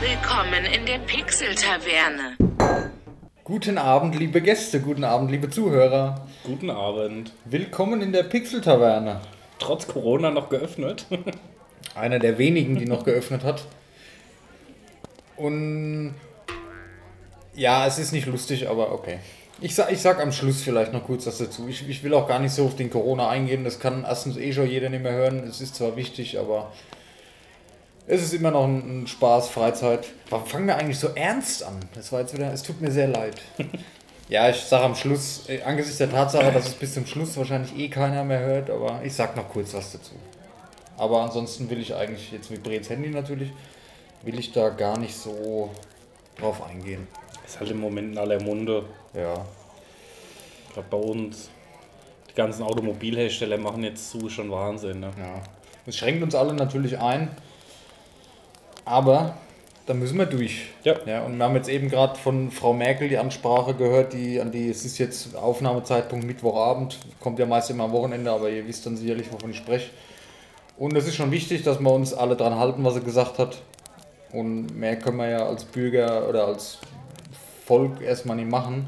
Willkommen in der Pixel-Taverne. Guten Abend, liebe Gäste, guten Abend, liebe Zuhörer. Guten Abend. Willkommen in der Pixel-Taverne. Trotz Corona noch geöffnet. Einer der wenigen, die noch geöffnet hat. Und ja, es ist nicht lustig, aber okay. Ich sag, ich sag am Schluss vielleicht noch kurz was dazu. Ich, ich will auch gar nicht so auf den Corona eingehen. Das kann erstens eh schon jeder nicht mehr hören. Es ist zwar wichtig, aber es ist immer noch ein, ein Spaß, Freizeit. Warum fangen wir eigentlich so ernst an? Das war jetzt wieder, es tut mir sehr leid. Ja, ich sage am Schluss, äh, angesichts der Tatsache, dass es bis zum Schluss wahrscheinlich eh keiner mehr hört, aber ich sag noch kurz was dazu. Aber ansonsten will ich eigentlich, jetzt vibriert Handy natürlich, will ich da gar nicht so drauf eingehen. Ist halt im Moment in aller Munde. Ja, Gerade bei uns. Die ganzen Automobilhersteller machen jetzt zu, schon Wahnsinn. Ne? ja. Es schränkt uns alle natürlich ein, aber da müssen wir durch. Ja. Ja, und wir haben jetzt eben gerade von Frau Merkel die Ansprache gehört, die an die, es ist jetzt Aufnahmezeitpunkt Mittwochabend, kommt ja meist immer am Wochenende, aber ihr wisst dann sicherlich, wovon ich spreche. Und es ist schon wichtig, dass wir uns alle dran halten, was er gesagt hat. Und mehr können wir ja als Bürger oder als Volk erstmal nicht machen.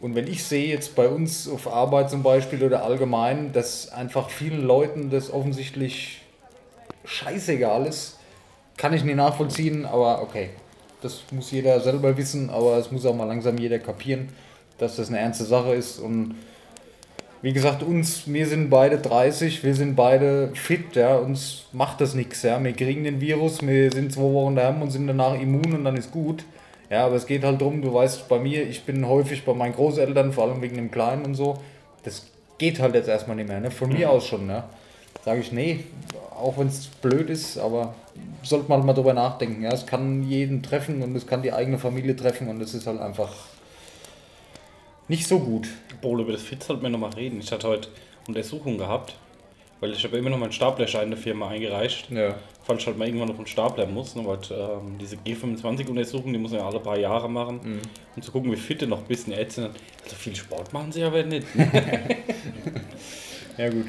Und wenn ich sehe jetzt bei uns auf Arbeit zum Beispiel oder allgemein, dass einfach vielen Leuten das offensichtlich scheißegal ist, kann ich nicht nachvollziehen, aber okay. Das muss jeder selber wissen, aber es muss auch mal langsam jeder kapieren, dass das eine ernste Sache ist. Und wie gesagt, uns, wir sind beide 30, wir sind beide fit, ja, uns macht das nichts, ja. Wir kriegen den Virus, wir sind zwei Wochen daheim und sind danach immun und dann ist gut. Ja, aber es geht halt darum, du weißt, bei mir, ich bin häufig bei meinen Großeltern, vor allem wegen dem Kleinen und so. Das geht halt jetzt erstmal nicht mehr, ne? Von mir aus schon, ne? Sage ich, nee, auch wenn es blöd ist, aber sollte man halt mal drüber nachdenken. Ja, es kann jeden treffen und es kann die eigene Familie treffen und es ist halt einfach nicht so gut. Boah, über das Fit sollten wir nochmal reden. Ich hatte heute Untersuchung gehabt, weil ich habe immer noch meinen Staplerschein in der Firma eingereicht. Ja. Falls ich halt mal irgendwann auf einen Stapler muss, ne, weil ähm, diese G25-Untersuchung, die muss man ja alle paar Jahre machen, Mhm. um zu gucken, wie fit du noch. Und die Ärzte dann, also viel Sport machen sie aber nicht. Ne? Ja, gut.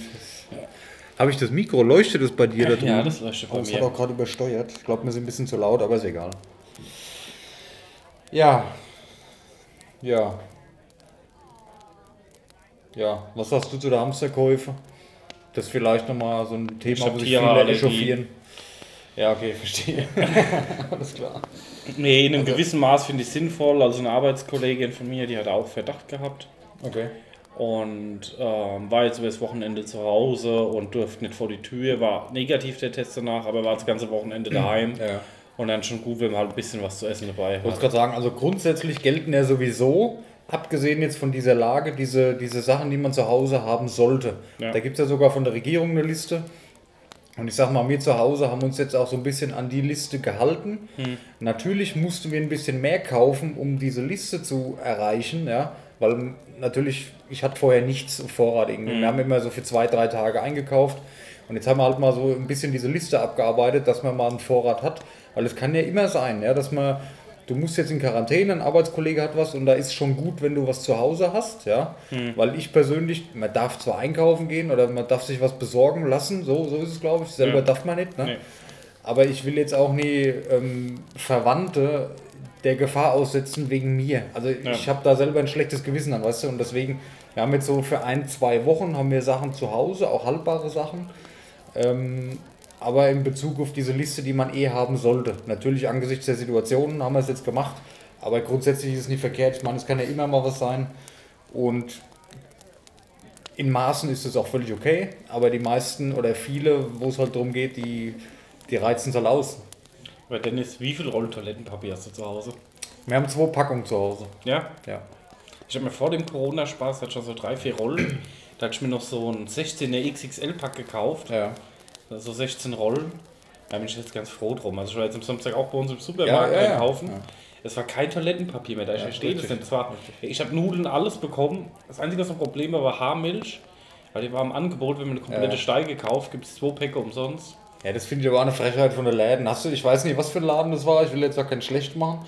Habe ich das Mikro? Leuchtet es bei dir da drüben? Ja, das leuchtet bei Oh, es mir. hat auch gerade übersteuert. Ich glaube, wir sind ein bisschen zu laut, aber ist egal. Ja. Ja. Ja, was sagst du zu der Hamsterkäufe? Das ist vielleicht nochmal so ein Thema, wo sich viele echauffieren. Ja, okay, verstehe. Alles klar. Nee, in einem gewissen Maß finde ich sinnvoll. Also eine Arbeitskollegin von mir, die hat auch Verdacht gehabt. Okay. Und ähm, war jetzt über das Wochenende zu Hause und durfte nicht vor die Tür. War negativ der Test danach, aber war das ganze Wochenende daheim. Ja. Und dann schon gut, wenn man halt ein bisschen was zu essen dabei Ich wollte hat. gerade sagen, also grundsätzlich gelten ja sowieso, abgesehen jetzt von dieser Lage, diese, diese Sachen, die man zu Hause haben sollte. Ja. Da gibt es ja sogar von der Regierung eine Liste. Und ich sag mal, wir zu Hause haben uns jetzt auch so ein bisschen an die Liste gehalten. Natürlich mussten wir ein bisschen mehr kaufen, um diese Liste zu erreichen, ja. Weil natürlich, ich hatte vorher nichts Vorrat irgendwie. Wir haben immer so für zwei, drei Tage eingekauft. Und jetzt haben wir halt mal so ein bisschen diese Liste abgearbeitet, dass man mal einen Vorrat hat. Weil es kann ja immer sein, ja, dass man, du musst jetzt in Quarantäne, ein Arbeitskollege hat was und da ist schon gut, wenn du was zu Hause hast, ja. Weil ich persönlich, man darf zwar einkaufen gehen oder man darf sich was besorgen lassen, so, so ist es, glaube ich. Selber Ja. darf man nicht, ne? Nee. Aber ich will jetzt auch nie ähm, Verwandte der Gefahr aussetzen wegen mir. Also Ja. ich habe da selber ein schlechtes Gewissen an, weißt du? Und deswegen, wir haben jetzt so für ein, zwei Wochen haben wir Sachen zu Hause, auch haltbare Sachen. Ähm, aber in Bezug auf diese Liste, die man eh haben sollte. Natürlich angesichts der Situation haben wir es jetzt gemacht. Aber grundsätzlich ist es nicht verkehrt. Ich meine, es kann ja immer mal was sein. Und in Maßen ist es auch völlig okay. Aber die meisten oder viele, wo es halt darum geht, die, die reizen es halt aus. Aber Dennis, wie viel Rollen Toilettenpapier hast du zu Hause? Wir haben zwei Packungen zu Hause. Ja, Ja. ich habe mir vor dem Corona-Spaß hatte schon so drei, vier Rollen. Da hatte ich mir noch so einen 16er XXL-Pack gekauft. Ja. Also 16 Rollen. Da bin ich jetzt ganz froh drum. Also ich war jetzt am Samstag auch bei uns im Supermarkt Ja, ja, einkaufen. Ja. Es war kein Toilettenpapier mehr, da ich verstehe das nicht. War, ich habe Nudeln alles bekommen. Das einzige, was ein Problem war, war Haarmilch. Weil die war im Angebot, wenn man eine komplette Ja. Steige kauft, gibt es zwei Päcke umsonst. Ja, das finde ich aber eine Frechheit von der Läden. Hast du, ich weiß nicht, was für ein Laden das war, ich will jetzt auch keinen schlecht machen,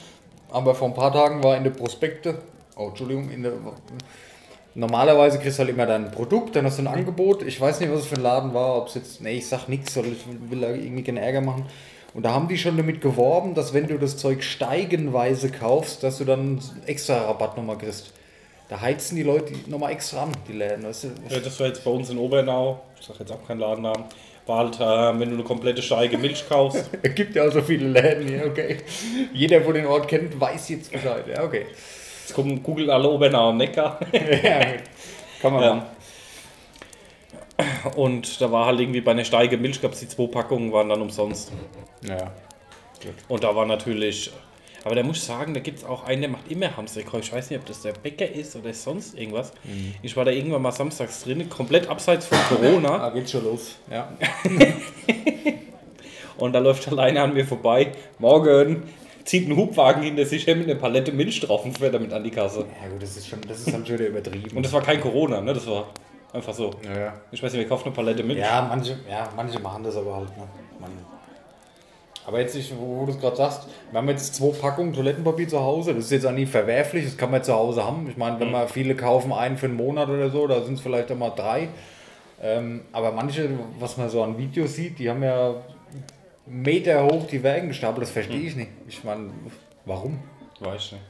aber vor ein paar Tagen war in der Prospekte, oh, Entschuldigung, in der, normalerweise kriegst du halt immer dein Produkt, dann hast du ein Angebot. Ich weiß nicht, was es für ein Laden war, ob es jetzt, nee, ich sag nichts, weil ich will da irgendwie keinen Ärger machen. Und Und da haben die schon damit geworben, dass wenn du das Zeug steigenweise kaufst, dass du dann einen extra Rabatt nochmal kriegst. Da heizen die Leute nochmal extra an, die Läden. Weißt du? Ja, das war jetzt bei uns in Obernau, ich sag jetzt auch keinen Ladennamen, halt, äh, wenn du eine komplette Steige Milch kaufst. Es gibt ja auch so viele Läden hier, okay. Jeder, wo den Ort kennt, weiß jetzt Bescheid. Ja, okay. Jetzt gucken, googeln alle Obernau und Neckar. ja, kann man machen. Und da war halt irgendwie bei einer Steige Milch, gab es die zwei Packungen, waren dann umsonst. Ja. Und da war natürlich. Aber da muss ich sagen, da gibt es auch einen, der macht immer Hamsterkäufe. Ich weiß nicht, ob das der Bäcker ist oder sonst irgendwas. Ich war da irgendwann mal samstags drin, komplett abseits von Corona. Ah, geht schon los. Ja. Und da läuft alleine an mir vorbei. Morgen zieht ein Hubwagen hinter sich her mit einer Palette Milch drauf und fährt damit an die Kasse. Ja gut, das ist schon, das ist halt schon wieder übertrieben. Und das war kein Corona, ne? Das war einfach so. ja, ja. Ich weiß nicht, wer kauft eine Palette Milch? Ja, manche, ja, manche machen das aber halt. Ne? Man. Aber jetzt, wo, wo du es gerade sagst, wir haben jetzt zwei Packungen Toilettenpapier zu Hause. Das ist jetzt auch nie verwerflich, das kann man zu Hause haben. Ich meine, wenn man viele kaufen einen für einen Monat oder so, da sind es vielleicht einmal drei. Ähm, aber manche, was man so an Videos sieht, die haben ja Meter hoch die Wägen gestapelt. Das verstehe ich nicht. Ich meine, warum? Weiß ich nicht.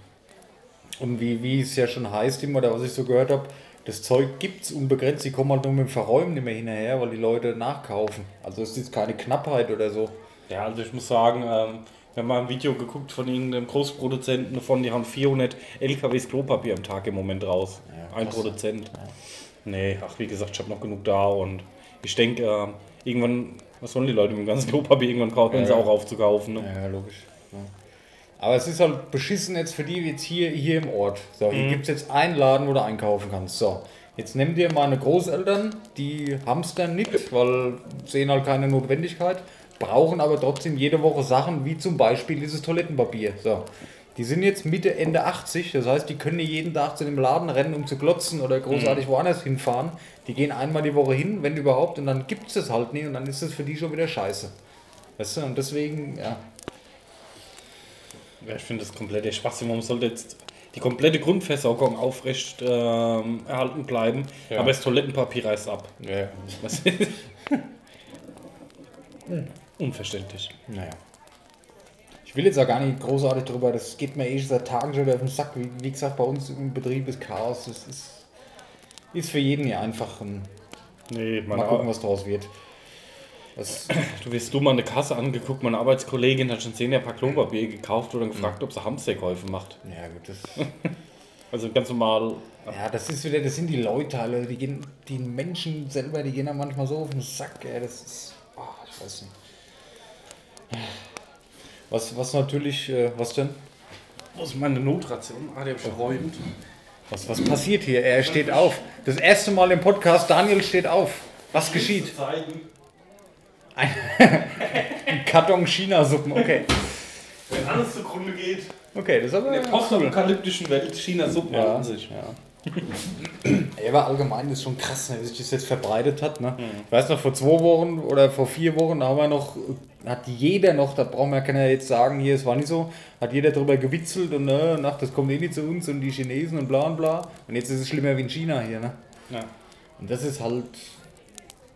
Und wie, wie es ja schon heißt immer, oder was ich so gehört habe, das Zeug gibt es unbegrenzt, die kommen halt nur mit dem Verräumen nicht mehr hinterher, weil die Leute nachkaufen. Also es ist jetzt keine Knappheit oder so. Ja, also ich muss sagen, ähm, wir haben mal ein Video geguckt von irgendeinem Großproduzenten davon, die haben 400 LKWs Klopapier am Tag im Moment raus. Ja, ein. Produzent. Nee, ach wie gesagt, ich habe noch genug da und ich denke, äh, irgendwann, was sollen die Leute mit dem ganzen Klopapier irgendwann kaufen, wenn Ja, sie ja. auch aufzukaufen. Ne? Ja, logisch. Ja. Aber es ist halt beschissen jetzt für die jetzt hier, hier im Ort. So, hier gibt es jetzt einen Laden, wo du einkaufen kannst. So, jetzt nimm dir meine Großeltern, die hamstern nicht, weil sehen halt keine Notwendigkeit, brauchen aber trotzdem jede Woche Sachen, wie zum Beispiel dieses Toilettenpapier. So. Die sind jetzt Mitte, Ende 80, das heißt, die können nicht jeden Tag zu dem Laden rennen, um zu glotzen oder großartig woanders hinfahren. Die gehen einmal die Woche hin, wenn überhaupt, und dann gibt es das halt nicht und dann ist es für die schon wieder scheiße. Weißt du, und deswegen, ja. Ja, ich finde das komplett Schwachsinn. Man sollte jetzt die komplette Grundversorgung aufrecht ähm, erhalten bleiben, Ja. aber das Toilettenpapier reißt ab. Ja. Was Unverständlich. Naja. Ich will jetzt auch gar nicht großartig drüber, das geht mir eh schon seit Tagen schon wieder auf den Sack. Wie, wie gesagt, bei uns im Betrieb ist Chaos. Das ist, ist für jeden hier einfach. Ein, Nee, mal gucken, was draus wird. Das, Du wirst dumm an der Kasse angeguckt, meine Arbeitskollegin hat schon 10 Jahre paar Klopapier gekauft oder gefragt, ob sie Hamsterkäufe macht. ja, gut, das, Also ganz normal. ja, das ist wieder, das sind die Leute alle, die gehen, die Menschen selber, die gehen da manchmal so auf den Sack, ey, das ist, oh, ich weiß nicht. Was, was natürlich, äh, was denn? Wo ist meine Notration? Ah, der hab ich verräumt. Was, was passiert hier? Er steht auf. Das erste Mal im Podcast, Daniel steht auf. Was geschieht? Zeigen, Ein Karton China-Suppen, okay. wenn alles zugrunde geht. Okay, das ist aber In der postapokalyptischen Welt China Suppen Ja. an sich. Ja. Ja, aber allgemein ist schon krass, wie sich das jetzt verbreitet hat. Ne? Ich weiß noch, vor zwei Wochen oder vor vier Wochen, da haben wir noch, hat jeder noch, da brauchen wir keiner jetzt sagen, hier, es war nicht so, hat jeder drüber gewitzelt und ne, nach, das kommt eh nicht zu uns und die Chinesen und bla und bla. Und jetzt ist es schlimmer wie in China hier. Ne? Ja. Und das ist halt,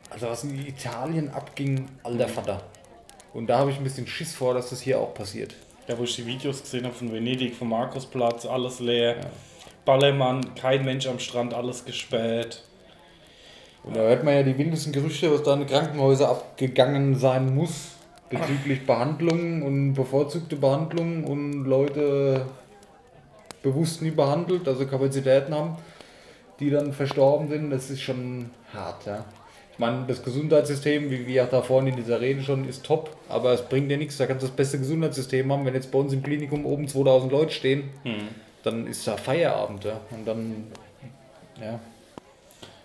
also was in Italien abging, alter Vater. Und da habe ich ein bisschen Schiss vor, dass das hier auch passiert. Ja, wo ich die Videos gesehen habe von Venedig, vom Markusplatz, alles leer. Ballermann, kein Mensch am Strand, alles gespäht. Und da hört man ja die wildesten Gerüchte, was da in Krankenhäuser abgegangen sein muss, bezüglich Behandlungen und bevorzugte Behandlungen und Leute bewusst nie behandelt, also Kapazitäten haben, die dann verstorben sind. Das ist schon hart, ja. Ich meine, das Gesundheitssystem, wie wir da vorhin in dieser Rede schon, ist top, aber es bringt dir nichts. Da kannst du das beste Gesundheitssystem haben. Wenn jetzt bei uns im Klinikum oben 2000 Leute stehen, dann ist da Feierabend, ja. Und dann, ja.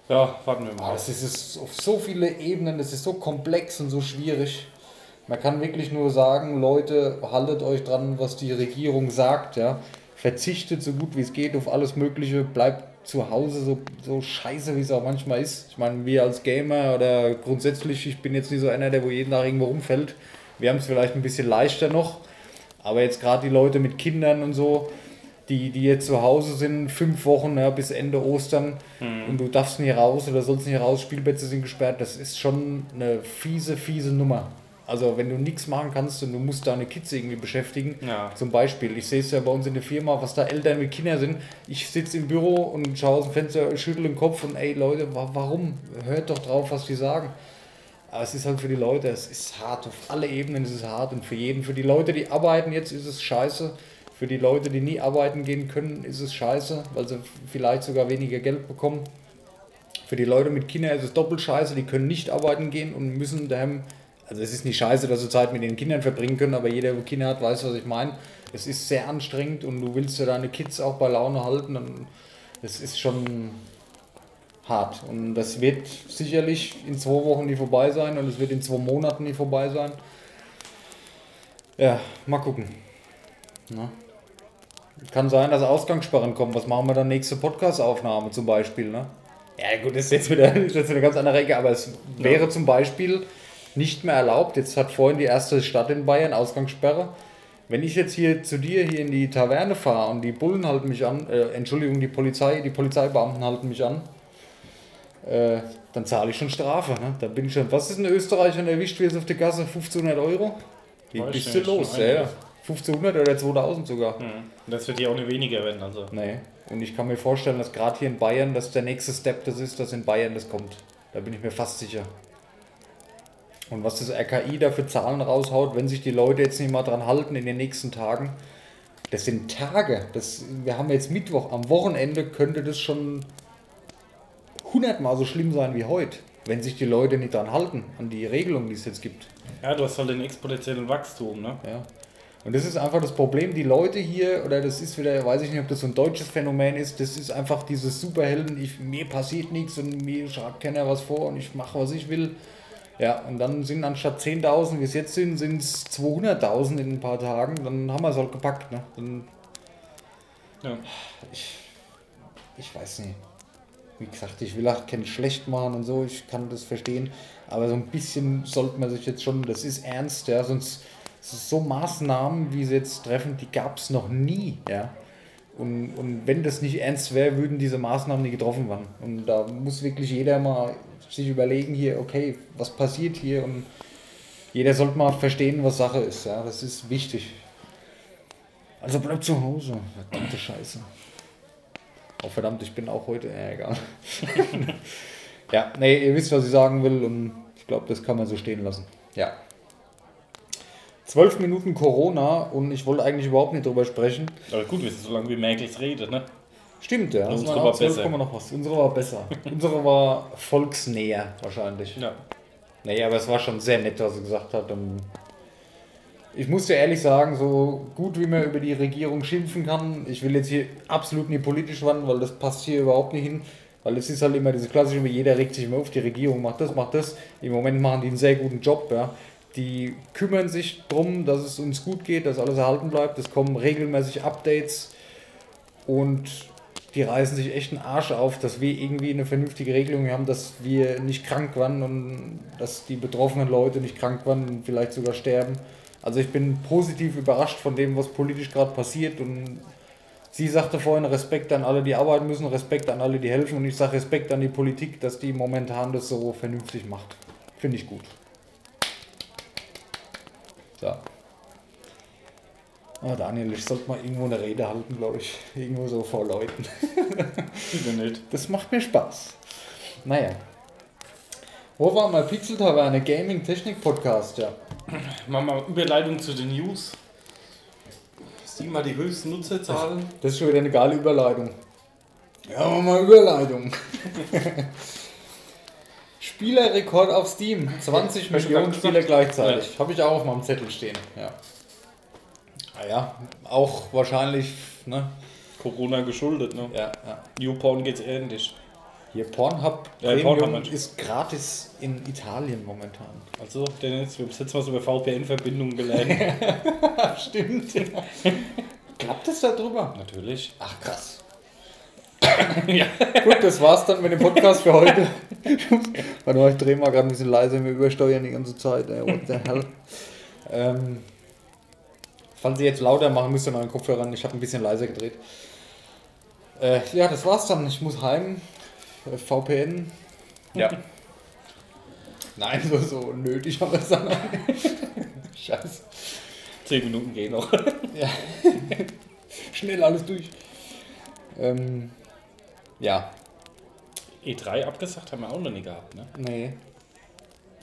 Ja, warten wir mal. es ist es auf so viele Ebenen, es ist so komplex und so schwierig. Man kann wirklich nur sagen, Leute, haltet euch dran, was die Regierung sagt, ja. Verzichtet so gut wie es geht auf alles Mögliche, bleibt zu Hause, so, so scheiße wie es auch manchmal ist. Ich meine, wir als Gamer oder grundsätzlich, ich bin jetzt nicht so einer, der wo jeden Tag irgendwo rumfällt. Wir haben es vielleicht ein bisschen leichter noch, aber jetzt gerade die Leute mit Kindern und so, die, die jetzt zu Hause sind, fünf Wochen ja, bis Ende Ostern und du darfst nie raus oder sollst nicht raus, Spielplätze sind gesperrt, das ist schon eine fiese, fiese Nummer. Also wenn du nichts machen kannst und du musst deine Kids irgendwie beschäftigen, Ja. zum Beispiel, ich sehe es ja bei uns in der Firma, was da Eltern mit Kindern sind. Ich sitze im Büro und schaue aus dem Fenster, schüttel den Kopf und ey Leute, wa warum? Hört doch drauf, was die sagen. Aber es ist halt für die Leute, es ist hart, auf alle Ebenen ist es hart und für jeden, für die Leute, die arbeiten jetzt, ist es scheiße. Für die Leute, die nie arbeiten gehen können, ist es scheiße, weil sie vielleicht sogar weniger Geld bekommen. Für die Leute mit Kindern ist es doppelt scheiße, die können nicht arbeiten gehen und müssen daheim. Also es ist nicht scheiße, dass sie Zeit mit den Kindern verbringen können, aber jeder, der Kinder hat, weiß, was ich meine. Es ist sehr anstrengend und du willst ja deine Kids auch bei Laune halten und es ist schon hart. Und das wird sicherlich in zwei Wochen nie vorbei sein und es wird in zwei Monaten nie vorbei sein. Ja, mal gucken. Na? Kann sein, dass Ausgangssperren kommen. Was machen wir dann nächste Podcast-Aufnahme zum Beispiel? Ne? Ja gut, das ist jetzt wieder, ist jetzt eine ganz andere Ecke, aber es wäre zum Beispiel nicht mehr erlaubt. Jetzt hat vorhin die erste Stadt in Bayern Ausgangssperre. Wenn ich jetzt hier zu dir hier in die Taverne fahre und die Bullen halten mich an, äh, Entschuldigung, die Polizei, die Polizeibeamten halten mich an, äh, dann zahle ich schon Strafe. Ne? Da bin ich schon, was ist in Österreich, wenn du erwischt wirst auf der Gasse? 1500 Euro? Wie bist du los? Ja. 1500 oder 2000 sogar. Mhm. Das wird ja auch nicht weniger werden. Also. Nee. Und ich kann mir vorstellen, dass gerade hier in Bayern, dass der nächste Step das ist, dass in Bayern das kommt. Da bin ich mir fast sicher. Und was das RKI da für Zahlen raushaut, wenn sich die Leute jetzt nicht mal dran halten in den nächsten Tagen, das sind Tage. Das, wir haben jetzt Mittwoch. Am Wochenende könnte das schon hundertmal so schlimm sein wie heute, wenn sich die Leute nicht dran halten, an die Regelungen, die es jetzt gibt. Ja, du hast halt den exponentiellen Wachstum, ne? Ja. Und das ist einfach das Problem, die Leute hier, oder das ist wieder, weiß ich nicht, ob das so ein deutsches Phänomen ist, das ist einfach dieses Superhelden, ich, mir passiert nichts und mir schreibt keiner was vor und ich mache, was ich will. Ja, und dann sind anstatt 10.000, wie es jetzt sind, sind es 200.000 in ein paar Tagen, dann haben wir es halt gepackt. Ne? Dann, Ja. ich, ich weiß nicht. Wie gesagt, ich will auch kein schlecht machen und so, ich kann das verstehen, aber so ein bisschen sollte man sich jetzt schon, das ist ernst, ja, sonst so Maßnahmen, wie sie jetzt treffen, die gab es noch nie, ja. Und, und wenn das nicht ernst wäre, würden diese Maßnahmen nie getroffen werden. Und da muss wirklich jeder mal sich überlegen hier, okay, was passiert hier und jeder sollte mal verstehen, was Sache ist, ja, das ist wichtig. Also bleib zu Hause, verdammte Scheiße. Oh verdammt, ich bin auch heute, ja, egal. ja, nee, ihr wisst, was ich sagen will und ich glaube, das kann man so stehen lassen. Ja. Zwölf Minuten Corona und ich wollte eigentlich überhaupt nicht drüber sprechen. Aber gut, wir sind so lange wie Merkels redet, ne? Stimmt, ja. das Unsere war auch 12, besser. noch was. Unsere war besser. Unsere war volksnäher wahrscheinlich. Ja. Nee, aber es war schon sehr nett, was sie gesagt hat. Ich muss dir ehrlich sagen, so gut wie man über die Regierung schimpfen kann, ich will jetzt hier absolut nicht politisch werden, weil das passt hier überhaupt nicht hin. Weil es ist halt immer diese klassische, wie jeder regt sich immer auf, die Regierung macht das, macht das. Im Moment machen die einen sehr guten Job, ja. Die kümmern sich darum, dass es uns gut geht, dass alles erhalten bleibt. Es kommen regelmäßig Updates und die reißen sich echt einen Arsch auf, dass wir irgendwie eine vernünftige Regelung haben, dass wir nicht krank werden und dass die betroffenen Leute nicht krank werden und vielleicht sogar sterben. Also ich bin positiv überrascht von dem, was politisch gerade passiert und sie sagte vorhin Respekt an alle, die arbeiten müssen, Respekt an alle, die helfen und ich sage Respekt an die Politik, dass die momentan das so vernünftig macht. Finde ich gut. So. Oh Daniel, ich sollte mal irgendwo eine Rede halten, glaube ich. Irgendwo so vor Leuten. Bitte nicht. Das macht mir Spaß. Naja. Wo war mal Pixel Taverne Gaming Technik Podcast? Ja. Machen wir Überleitung zu den News. Sieh mal die höchsten Nutzerzahlen. Das ist schon wieder eine geile Überleitung. Ja, machen wir mal Überleitung. Spielerrekord auf Steam. 20 Hast du Millionen Spieler gleichzeitig. Habe ich auch auf meinem Zettel stehen. Ja. Ah ja, auch wahrscheinlich, ne? Corona geschuldet, ne? Ja, ja. Newporn geht's ähnlich. Hier Pornhub Ja, Premium Pornhub ist gratis in Italien momentan. Also, Dennis, wir haben jetzt was über VPN-Verbindungen gelernt. Stimmt. Klappt das da drüber? Natürlich. Ach krass. Ja. Gut, das war's dann mit dem Podcast für heute. Warte mal, ich drehe mal gerade ein bisschen leise, wir übersteuern die ganze Zeit. Ey, what the hell? ähm, falls ihr jetzt lauter machen müsst an euren Kopfhörern, ich habe ein bisschen leiser gedreht. Äh, ja, das war's dann. Ich muss heim. Äh, VPN. Ja. Nein, so, so nötig, aber es dann. Scheiße. Zehn Minuten gehen noch. Ja. Schnell alles durch. Ähm, ja, E3 abgesagt haben wir auch noch nie gehabt, ne? nee.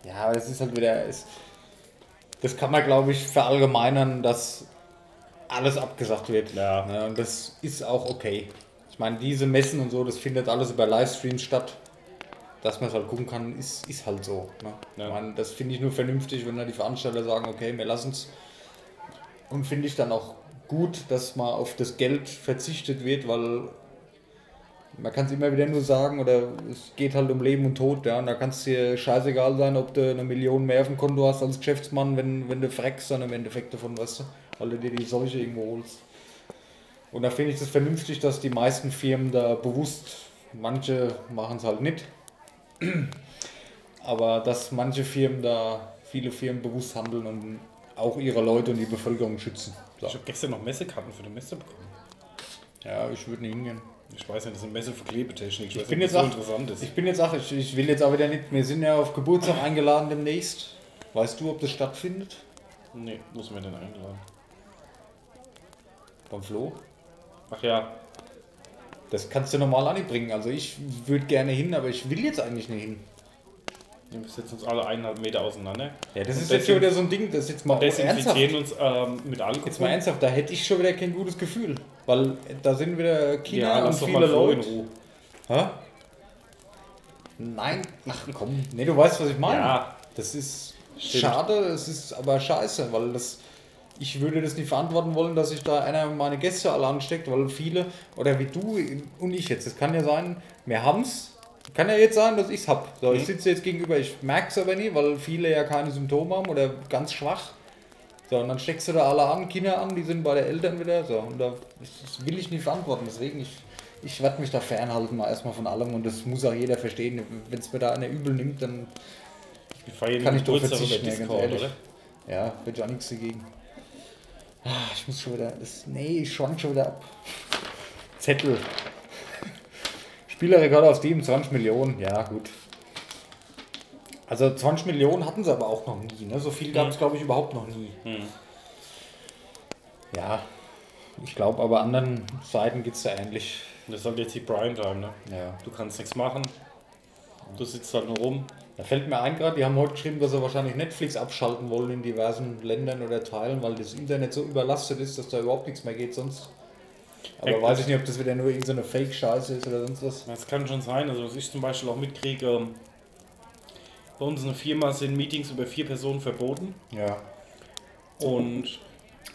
Ja, aber das ist halt wieder. Ist, das kann man, glaube ich, verallgemeinern, dass alles abgesagt wird. Ja. Ne, und das ist auch okay. Ich meine, diese Messen und so, das findet alles über Livestreams statt. Dass man es halt gucken kann, ist, ist halt so. Ne? Ja. Ich meine, das finde ich nur vernünftig, wenn da die Veranstalter sagen, okay, wir lassen es. Und finde ich dann auch gut, dass mal auf das Geld verzichtet wird, weil man kann es immer wieder nur sagen, oder es geht halt um Leben und Tod, ja. Und da kann es dir scheißegal sein, ob du eine Million mehr auf dem Konto hast als Geschäftsmann, wenn, wenn du freckst dann im Endeffekt davon, weißt du, weil du dir die Seuche irgendwo holst. Und da finde ich es vernünftig, dass die meisten Firmen da bewusst, manche machen es halt nicht, aber dass manche Firmen da, viele Firmen bewusst handeln und auch ihre Leute und die Bevölkerung schützen. So. Ich habe gestern noch Messekarten für die Messe bekommen. Ja, ich würde nicht hingehen. Ich weiß nicht, das ist eine Messe für Klebetechnik. Ich, weiß bin nicht, jetzt auch- so interessant ist. Ich bin jetzt auch, ich, ich will jetzt auch wieder nicht, wir sind ja auf Geburtstag eingeladen demnächst. Weißt du, ob das stattfindet? Nee, muss man denn eingeladen? Beim Flo? Ach ja, Das kannst du normal anbringen. Also ich würde gerne hin, aber ich will jetzt eigentlich nicht hin. Wir setzen uns alle eineinhalb Meter auseinander. Ja, das ist jetzt schon wieder so ein Ding, das jetzt mal ernsthaft. Desinfizieren uns ähm, mit Alkohol. Jetzt mal ernsthaft, da hätte ich schon wieder kein gutes Gefühl. Weil da sind wieder Kinder Ja, und lass doch viele mal Flo in Leute. Ruhe. Hä? Nein, ach komm. Nee, du weißt, was ich meine. Ja. Das ist Stimmt. schade, es ist aber scheiße, weil das. Ich würde das nicht verantworten wollen, dass sich da einer meine Gäste alle ansteckt, weil viele, oder wie du und ich jetzt, es kann ja sein, wir haben's. Kann ja jetzt sein, dass ich's hab. So, ich Mhm. sitze jetzt gegenüber, ich merk's aber nie, weil viele ja keine Symptome haben oder ganz schwach. So, und dann steckst du da alle an, Kinder an, die sind bei den Eltern wieder. So, und da, das will ich nicht verantworten. Deswegen, ich, ich werde mich da fernhalten, mal erstmal von allem. Und das muss auch jeder verstehen. Wenn es mir da einer übel nimmt, dann feiern Kann ich doch verzichten, ja, ganz ehrlich. oder? ja, wird ja nichts dagegen. Ah, ich muss schon wieder. Das, nee, ich schwank schon wieder ab. Zettel. Spielerrekord auf Steam, 20 Millionen. Ja, gut. Also 20 Millionen hatten sie aber auch noch nie. Ne? So viel gab es, glaube ich, überhaupt noch nie. Hm. Ja, ich glaube, aber anderen Seiten geht es da ähnlich. Das halt jetzt die Primetime, ne? Ja. Du kannst nichts machen. Du sitzt halt nur rum. Da fällt mir ein gerade, die haben heute geschrieben, dass sie wahrscheinlich Netflix abschalten wollen in diversen Ländern oder Teilen, weil das Internet so überlastet ist, dass da überhaupt nichts mehr geht sonst. Aber Ja, weiß ich nicht, ob das wieder nur irgendeine Fake-Scheiße ist oder sonst was. Das kann schon sein. Also, was ich zum Beispiel auch mitkriege, ähm, bei uns in der Firma sind Meetings über vier Personen verboten. Ja. Und,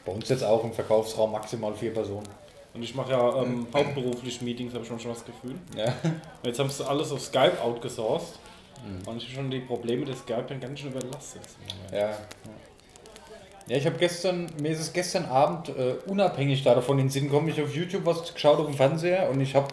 Bei uns jetzt auch im Verkaufsraum maximal vier Personen. und ich mache ja ähm, hauptberuflich Meetings, habe ich schon das Gefühl. Ja. Und jetzt haben sie alles auf Skype outgesourced. Mhm. Und ich habe schon die Probleme, dass Skype dann ganz schön überlastet ist. Ja. Ja, ich habe gestern, mir ist es gestern Abend äh, unabhängig da davon in den Sinn gekommen, ich habe auf YouTube was geschaut auf dem Fernseher und ich habe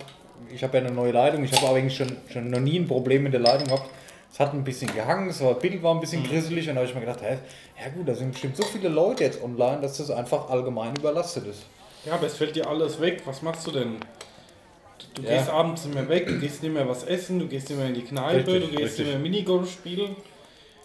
ich hab ja eine neue Leitung, ich habe aber eigentlich schon, schon noch nie ein Problem mit der Leitung gehabt. Es hat ein bisschen gehangen, das war- Bild war ein bisschen grisselig und da habe ich mir gedacht, hä, ja gut, da sind bestimmt so viele Leute jetzt online, dass das einfach allgemein überlastet ist. Ja, aber es fällt dir alles weg. Was machst du denn? Du, du Ja. gehst abends nicht mehr weg, du gehst nicht mehr was essen, du gehst nicht mehr in die Kneipe, Richtig, du gehst richtig. nicht mehr Minigolf spielen.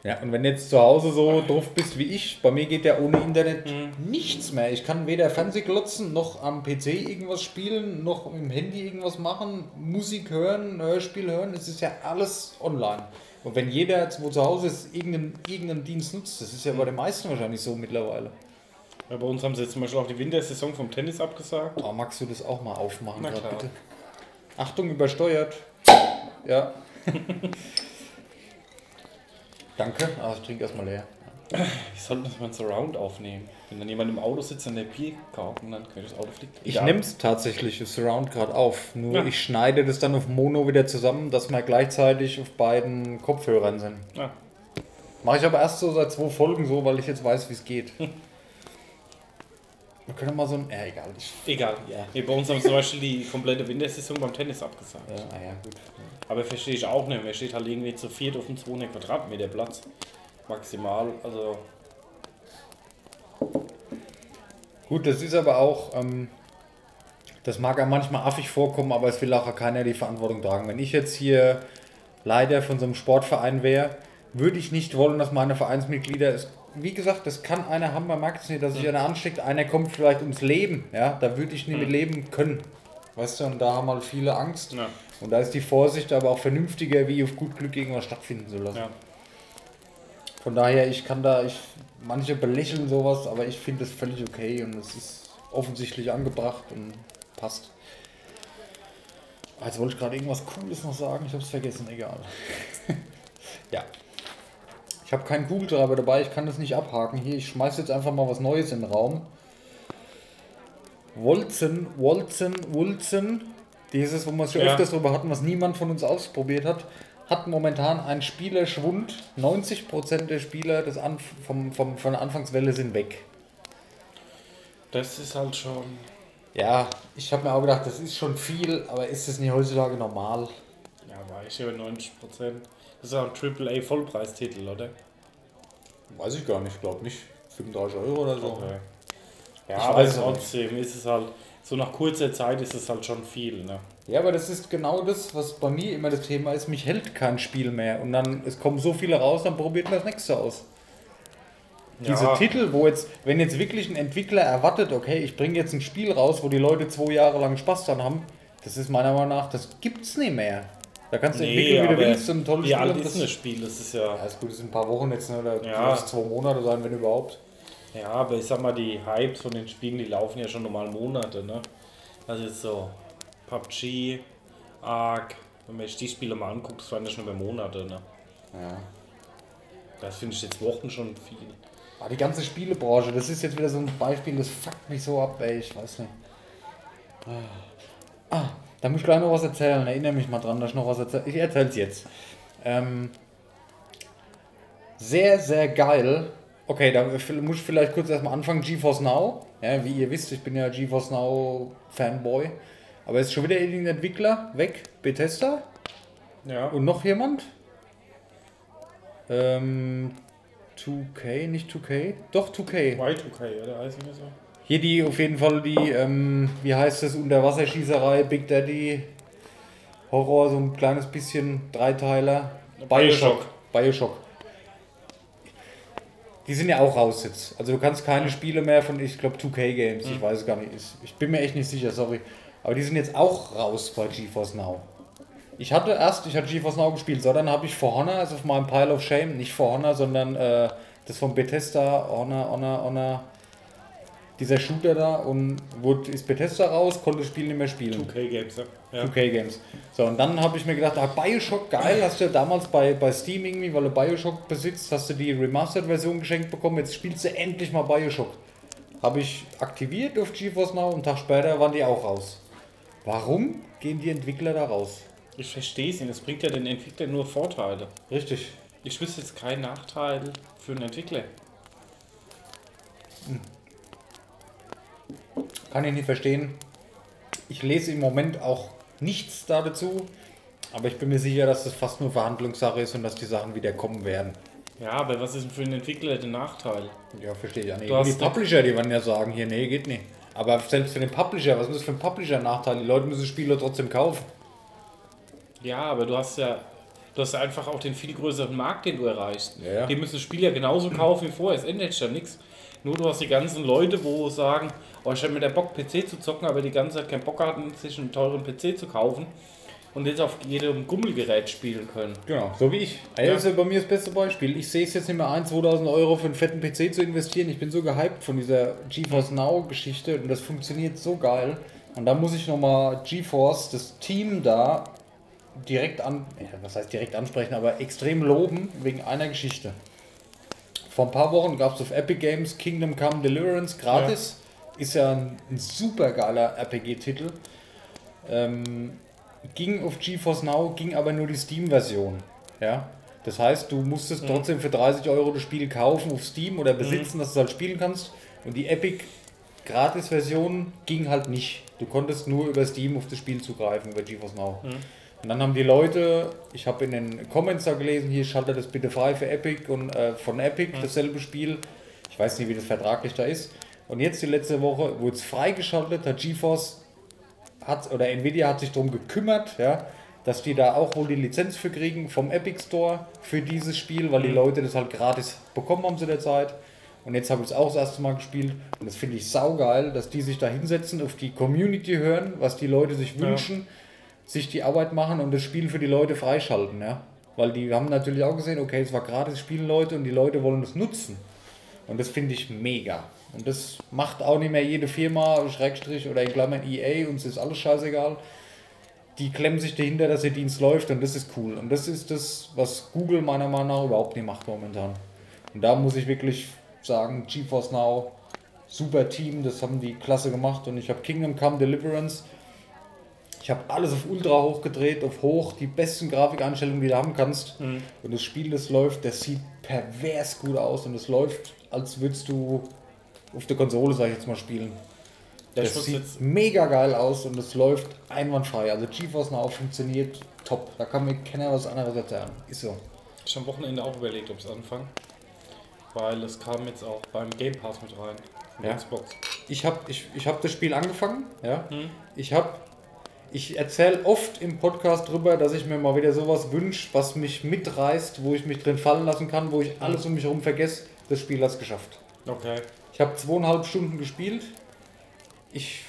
Ja, und wenn du jetzt zu Hause so doof bist wie ich, bei mir geht ja ohne Internet Mhm. nichts mehr. Ich kann weder Fernseh glotzen, noch am PC irgendwas spielen, noch im Handy irgendwas machen, Musik hören, Hörspiel hören. Es ist ja alles online. Und wenn jeder, jetzt, wo zu Hause ist, irgendeinen, irgendeinen Dienst nutzt, das ist ja bei den meisten wahrscheinlich so mittlerweile. Ja, bei uns haben sie jetzt zum Beispiel auch die Wintersaison vom Tennis abgesagt. Oh, magst du das auch mal aufmachen, Na grad, bitte? Achtung, übersteuert. Ja. Danke. Ah, ich trinke erstmal leer. Ich sollte das mal ein Surround aufnehmen. Wenn dann jemand im Auto sitzt und der Bier kauft und dann könnte das Auto fliegt. Ich nehme es tatsächlich, das Surround gerade auf. Nur Ja. ich schneide das dann auf Mono wieder zusammen, dass wir gleichzeitig auf beiden Kopfhörern sind. Ah, Mache ich aber erst so seit zwei Folgen so, weil ich jetzt weiß, wie es geht. Wir können mal so ein. Ja, egal. Egal. Ja. Nee, bei uns haben zum Beispiel die komplette Wintersaison beim Tennis abgesagt. ja, ah ja, gut. Aber verstehe ich auch nicht. Man steht halt irgendwie zu viert auf dem 200 Quadratmeter Platz. Maximal. Also, Gut, das ist aber auch. Ähm, das mag ja manchmal affig vorkommen, aber es will auch keiner die Verantwortung tragen. Wenn ich jetzt hier Leiter von so einem Sportverein wäre, würde ich nicht wollen, dass meine Vereinsmitglieder, es wie gesagt, das kann einer haben, es nicht, dass sich einer ansteckt, einer kommt vielleicht ums Leben, ja, da würde ich nicht mit leben können. Weißt du, und da haben halt viele Angst. Ja. Und da ist die Vorsicht aber auch vernünftiger, wie auf gut Glück irgendwas stattfinden zu lassen. Ja. Von daher, ich kann da, ich, manche belächeln sowas, aber ich finde das völlig okay und es ist offensichtlich angebracht und passt. Ah, Jetzt wollte ich gerade irgendwas Cooles noch sagen, ich habe es vergessen, egal. ja. Ich habe keinen Kugeltreiber dabei, ich kann das nicht abhaken. Hier, ich schmeiße jetzt einfach mal was Neues in den Raum. Wolzen, Wolzen, Wulzen, dieses, wo wir es schon Ja. öfters drüber hatten, was niemand von uns ausprobiert hat, hat momentan einen Spielerschwund. 90% der Spieler des Anf vom, vom, von der Anfangswelle sind weg. Das ist halt schon. Ja, ich habe mir auch gedacht, das ist schon viel, aber ist das nicht heutzutage normal? Ja, war ich über 90 Prozent. Das ist auch ein AAA Vollpreistitel, oder? Weiß ich gar nicht, glaube nicht. 35 Euro oder so. Okay. Ja, Ich aber trotzdem ist es halt, so nach kurzer Zeit ist es halt schon viel, ne? Ja, aber das ist genau das, was bei mir immer das Thema ist. Mich hält kein Spiel mehr. Und dann, es kommen so viele raus, dann probiert man das nächste aus. Diese Ja. Titel, wo jetzt, wenn jetzt wirklich ein Entwickler erwartet, okay, ich bringe jetzt ein Spiel raus, wo die Leute zwei Jahre lang Spaß dran haben, das ist meiner Meinung nach, das gibt's nicht mehr. Da kannst du entwickeln, wie du aber willst, ein tolles wie Spiel. alt ist das, Spiel? Das ist ja. ja, ist gut, das sind ein paar Wochen jetzt, ne, oder Ja. lass zwei Monate sein, wenn überhaupt. Ja, aber ich sag mal, die Hypes von den Spielen, die laufen ja schon normal Monate, ne? Also jetzt so PUBG, Ark, wenn man sich die Spiele mal anguckt, das waren ja schon über Monate, ne? Ja. Das finde ich jetzt Wochen schon viel. Ah, die ganze Spielebranche, das ist jetzt wieder so ein Beispiel, das fuckt mich so ab, ey, ich weiß nicht. Ah, ah da muss ich gleich noch was erzählen, erinnere mich mal dran, dass ich noch was erzähle. Ich erzähl's jetzt. Ähm, sehr, sehr geil. Okay, da muss ich vielleicht kurz erstmal anfangen. GeForce Now. Ja, wie ihr wisst, ich bin ja GeForce Now Fanboy. Aber ist schon wieder irgendein Entwickler weg. Bethesda. Ja. Und noch jemand? Ähm, 2K, nicht 2K? Doch, 2K. Y2K, oder heißt nicht so? Hier die auf jeden Fall die, ähm, wie heißt das, Unterwasserschießerei, Big Daddy, Horror, so ein kleines bisschen, Dreiteiler. Bioshock. Bioshock. Die sind ja auch raus jetzt. Also du kannst keine Spiele mehr von, ich glaube, 2K Games, ich weiß es gar nicht. Ich, bin mir echt nicht sicher, sorry. Aber die sind jetzt auch raus bei GeForce Now. Ich hatte erst, ich hatte GeForce Now gespielt, so dann habe ich For Honor, also auf meinem Pile of Shame, nicht For Honor, sondern äh, das von Bethesda, Honor, Honor, Honor, dieser Shooter da und wurde, ist Bethesda raus, konnte das Spiel nicht mehr spielen. 2K Games, ja. ja. 2K Games. So, und dann habe ich mir gedacht, ah, Bioshock, geil, hast du ja damals bei, bei Steam irgendwie, weil du Bioshock besitzt, hast du die Remastered-Version geschenkt bekommen, jetzt spielst du endlich mal Bioshock. Habe ich aktiviert auf GeForce Now und einen Tag später waren die auch raus. Warum gehen die Entwickler da raus? Ich verstehe es nicht, das bringt ja den Entwicklern nur Vorteile. Richtig. Ich wüsste jetzt keinen Nachteil für einen Entwickler. Kann ich nicht verstehen. Ich lese im Moment auch nichts da dazu, aber ich bin mir sicher, dass das fast nur Verhandlungssache ist und dass die Sachen wieder kommen werden. Ja, aber was ist denn für einen Entwickler der Nachteil? Ja, verstehe ich auch nicht. Du die Publisher, die werden ja sagen, hier, nee, geht nicht. Aber selbst für den Publisher, was ist das für ein Publisher-Nachteil? Die Leute müssen Spiele trotzdem kaufen. Ja, aber du hast ja, du hast ja einfach auch den viel größeren Markt, den du erreichst. Ja, ja. Die müssen das Spiel ja genauso kaufen wie vorher. Es ändert sich ja nichts. Nur du hast die ganzen Leute, wo sagen, oh, ich hätte mir der Bock, PC zu zocken, aber die ganze Zeit keinen Bock hatten, sich einen teuren PC zu kaufen und jetzt auf jedem Gummelgerät spielen können. Genau, so wie ich. Ja. Das ist ja bei mir das beste Beispiel. Ich sehe es jetzt nicht mehr ein, 2000 Euro für einen fetten PC zu investieren. Ich bin so gehypt von dieser GeForce Now-Geschichte und das funktioniert so geil. Und da muss ich nochmal GeForce, das Team da, direkt an, was heißt direkt ansprechen, aber extrem loben wegen einer Geschichte. Vor ein paar Wochen gab es auf Epic Games Kingdom Come Deliverance gratis. Ist ja ein, ein super geiler RPG-Titel. Ähm, ging auf GeForce Now, ging aber nur die Steam-Version. Ja? Das heißt, du musstest trotzdem für 30 Euro das Spiel kaufen auf Steam oder besitzen, dass du es halt spielen kannst. Und die Epic Gratis-Version ging halt nicht. Du konntest nur über Steam auf das Spiel zugreifen, über GeForce Now. Und dann haben die Leute, ich habe in den Comments da gelesen, hier schaltet das bitte frei für Epic und äh, von Epic dasselbe Spiel. Ich weiß nicht, wie das vertraglich da ist. Und jetzt die letzte Woche wurde es freigeschaltet, hat GeForce hat, oder Nvidia hat sich darum gekümmert, ja, dass die da auch wohl die Lizenz für kriegen vom Epic Store für dieses Spiel, weil die Leute das halt gratis bekommen haben zu der Zeit. Und jetzt habe ich es auch das erste Mal gespielt und das finde ich saugeil, dass die sich da hinsetzen, auf die Community hören, was die Leute sich wünschen, sich die Arbeit machen und das Spiel für die Leute freischalten, ja. Weil die haben natürlich auch gesehen, okay, es war gratis, spielen Leute und die Leute wollen das nutzen. Und das finde ich mega. Und das macht auch nicht mehr jede Firma, Schrägstrich oder in Klammern EA, uns ist alles scheißegal. Die klemmen sich dahinter, dass ihr Dienst läuft und das ist cool. Und das ist das, was Google meiner Meinung nach überhaupt nicht macht momentan. Und da muss ich wirklich sagen, GeForce Now, super Team, das haben die klasse gemacht. Und ich habe Kingdom Come Deliverance. Ich habe alles auf Ultra hochgedreht, auf hoch, die besten Grafikeinstellungen, die du haben kannst. Und das Spiel, das läuft, das sieht pervers gut aus und es läuft, als würdest du auf der Konsole, sag ich jetzt mal, spielen. Ja, Das sieht mega geil aus und es läuft einwandfrei. Also GeForce Now funktioniert top. Da kann mir keiner was anderes erzählen. Ist so. ich am Wochenende auch überlegt, ob es anfangen. Weil es kam jetzt auch beim Game Pass mit rein. Ja. Xbox. Ich habe ich, ich hab das Spiel angefangen. Ja. Hm. Ich habe ich erzähle oft im Podcast drüber, dass ich mir mal wieder sowas wünsche, was mich mitreißt, wo ich mich drin fallen lassen kann, wo ich alles um mich herum vergesse. Das Spiel hat es geschafft. Okay. Ich habe zweieinhalb Stunden gespielt. Ich,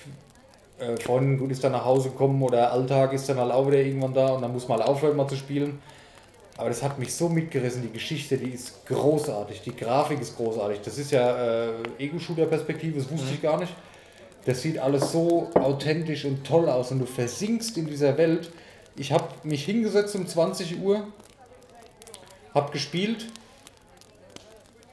äh, Freundin gut ist dann nach Hause gekommen oder Alltag ist dann halt auch wieder irgendwann da und dann muss man halt aufhören mal zu spielen. Aber das hat mich so mitgerissen, die Geschichte, die ist großartig, die Grafik ist großartig. Das ist ja äh, Ego-Shooter-Perspektive, das wusste ich gar nicht. Das sieht alles so authentisch und toll aus und du versinkst in dieser Welt. Ich habe mich hingesetzt um 20 Uhr, habe gespielt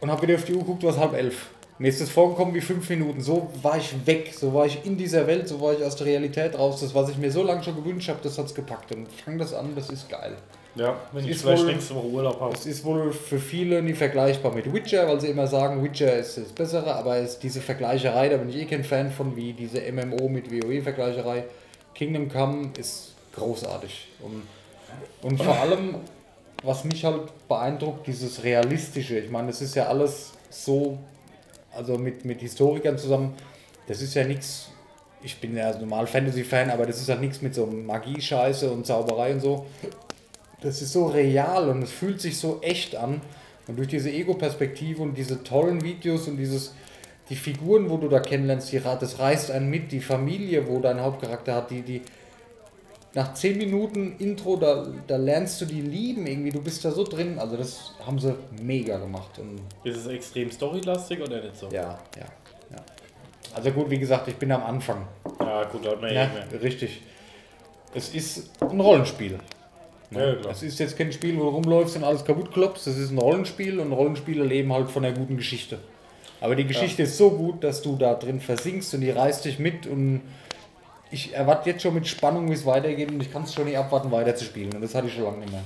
und habe wieder auf die Uhr geguckt, was halb elf. Mir ist das vorgekommen wie fünf Minuten. So war ich weg, so war ich in dieser Welt, so war ich aus der Realität raus. Das, was ich mir so lange schon gewünscht habe, das hat es gepackt. Und fang das an, das ist geil. Ja, wenn ich vielleicht wohl- nächste Woche Urlaub habe. Es ist wohl für viele nie vergleichbar mit Witcher, weil sie immer sagen, Witcher ist das Bessere, aber es, diese Vergleicherei, da bin ich eh kein Fan von, wie diese MMO mit WoE-Vergleicherei. Kingdom Come ist großartig. Und, und vor allem, was mich halt beeindruckt, dieses Realistische. Ich meine, das ist ja alles so, also mit, mit Historikern zusammen, das ist ja nichts. Ich bin ja normal Fantasy-Fan, aber das ist halt nichts mit so Magie-Scheiße und Zauberei und so das ist so real und es fühlt sich so echt an. Und durch diese Ego-Perspektive und diese tollen Videos und dieses, die Figuren, wo du da kennenlernst, die, das reißt einen mit, die Familie, wo dein Hauptcharakter hat, die, die nach 10 Minuten Intro, da, da lernst du die lieben irgendwie, du bist da so drin. Also das haben sie mega gemacht. Und Ist es extrem storylastig oder nicht so? ja, ja, ja. Also gut, wie gesagt, ich bin am Anfang. Ja, gut, da hat man ja eh mehr. richtig. Es ist ein Rollenspiel. Ja, klar. Es ist jetzt kein Spiel, wo du rumläufst und alles kaputt klopfst. Das ist ein Rollenspiel und Rollenspiele leben halt von einer guten Geschichte. Aber die Geschichte ist so gut, dass du da drin versinkst und die reißt dich mit und ich erwarte jetzt schon mit Spannung, wie es weitergeht und ich kann es schon nicht abwarten, weiterzuspielen. Und das hatte ich schon lange nicht mehr.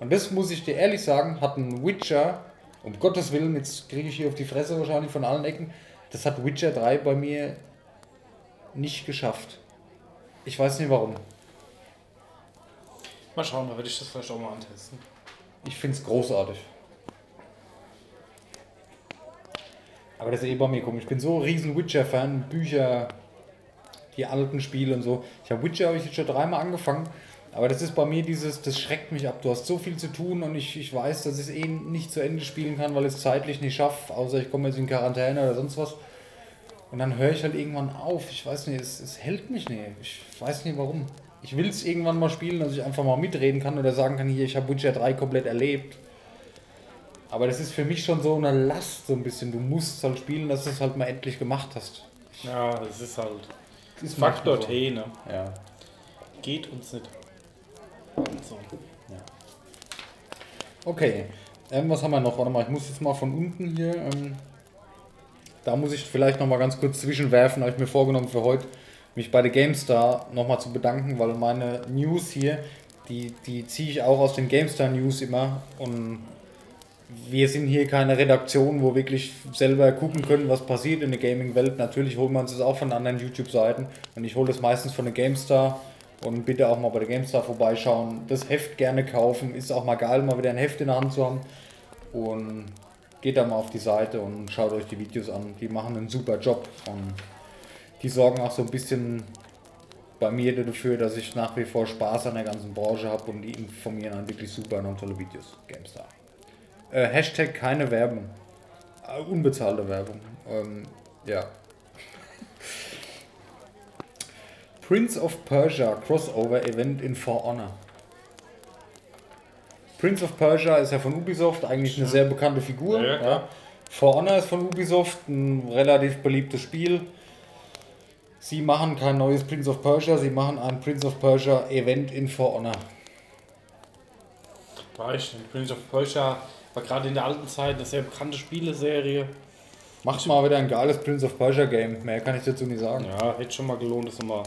Und das muss ich dir ehrlich sagen, hat ein Witcher, um Gottes Willen, jetzt kriege ich hier auf die Fresse wahrscheinlich von allen Ecken, das hat Witcher 3 bei mir nicht geschafft. Ich weiß nicht warum. Mal schauen, da werde ich das vielleicht auch mal antesten. Ich finde es großartig. Aber das ist eh bei mir komisch. Ich bin so ein riesen Witcher-Fan. Bücher, die alten Spiele und so. Ich habe Witcher habe ich jetzt schon dreimal angefangen. Aber das ist bei mir dieses, das schreckt mich ab. Du hast so viel zu tun und ich, ich weiß, dass ich es eh nicht zu Ende spielen kann, weil ich es zeitlich nicht schaffe, außer ich komme jetzt in Quarantäne oder sonst was. Und dann höre ich halt irgendwann auf. Ich weiß nicht, es, es hält mich nicht. Ich weiß nicht warum. Ich will es irgendwann mal spielen, dass ich einfach mal mitreden kann oder sagen kann, hier, ich habe Witcher 3 komplett erlebt. Aber das ist für mich schon so eine Last, so ein bisschen. Du musst halt spielen, dass du es halt mal endlich gemacht hast. Ja, das ist halt ist Faktor T, ne? Ja. Geht uns nicht. So. Okay. Ähm, was haben wir noch? Warte mal, ich muss jetzt mal von unten hier. Ähm, da muss ich vielleicht noch mal ganz kurz zwischenwerfen. Habe ich mir vorgenommen für heute, mich bei der GameStar noch mal zu bedanken, weil meine News hier, die, die ziehe ich auch aus den GameStar News immer. Und wir sind hier keine Redaktion, wo wirklich selber gucken können, was passiert in der Gaming-Welt. Natürlich holen wir uns das auch von anderen YouTube-Seiten. Und ich hole das meistens von der GameStar. Und bitte auch mal bei der GameStar vorbeischauen. Das Heft gerne kaufen. Ist auch mal geil, mal wieder ein Heft in der Hand zu haben. Und geht da mal auf die Seite und schaut euch die Videos an. Die machen einen super Job. Und die sorgen auch so ein bisschen bei mir dafür, dass ich nach wie vor Spaß an der ganzen Branche habe und die informieren einen wirklich super und tolle Videos. GameStar. Äh, Hashtag keine Werbung. Äh, unbezahlte Werbung. Ähm, ja. Prince of Persia Crossover Event in For Honor. Prince of Persia ist ja von Ubisoft eigentlich eine sehr bekannte Figur. Ja, klar. For Honor ist von Ubisoft ein relativ beliebtes Spiel. Sie machen kein neues Prince of Persia, sie machen ein Prince of Persia Event in For Honor. Weißt du, Prince of Persia war gerade in der alten Zeit eine sehr bekannte Spieleserie. Macht mal wieder ein geiles Prince of Persia Game. Mehr kann ich dazu nicht sagen. Ja, hätte schon mal gelohnt, das nochmal.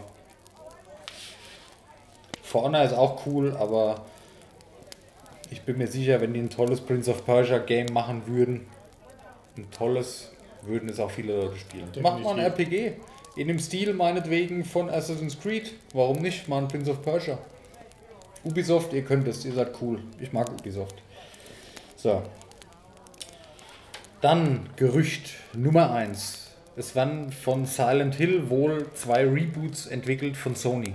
For Honor ist auch cool, aber ich bin mir sicher, wenn die ein tolles Prince of Persia Game machen würden, ein tolles, würden es auch viele Leute spielen. Macht mal ein RPG. In dem Stil meinetwegen von Assassin's Creed. Warum nicht? Mal ein Prince of Persia. Ubisoft, ihr könnt es, ihr seid cool. Ich mag Ubisoft. So. Dann Gerücht Nummer 1. Es werden von Silent Hill wohl zwei Reboots entwickelt von Sony.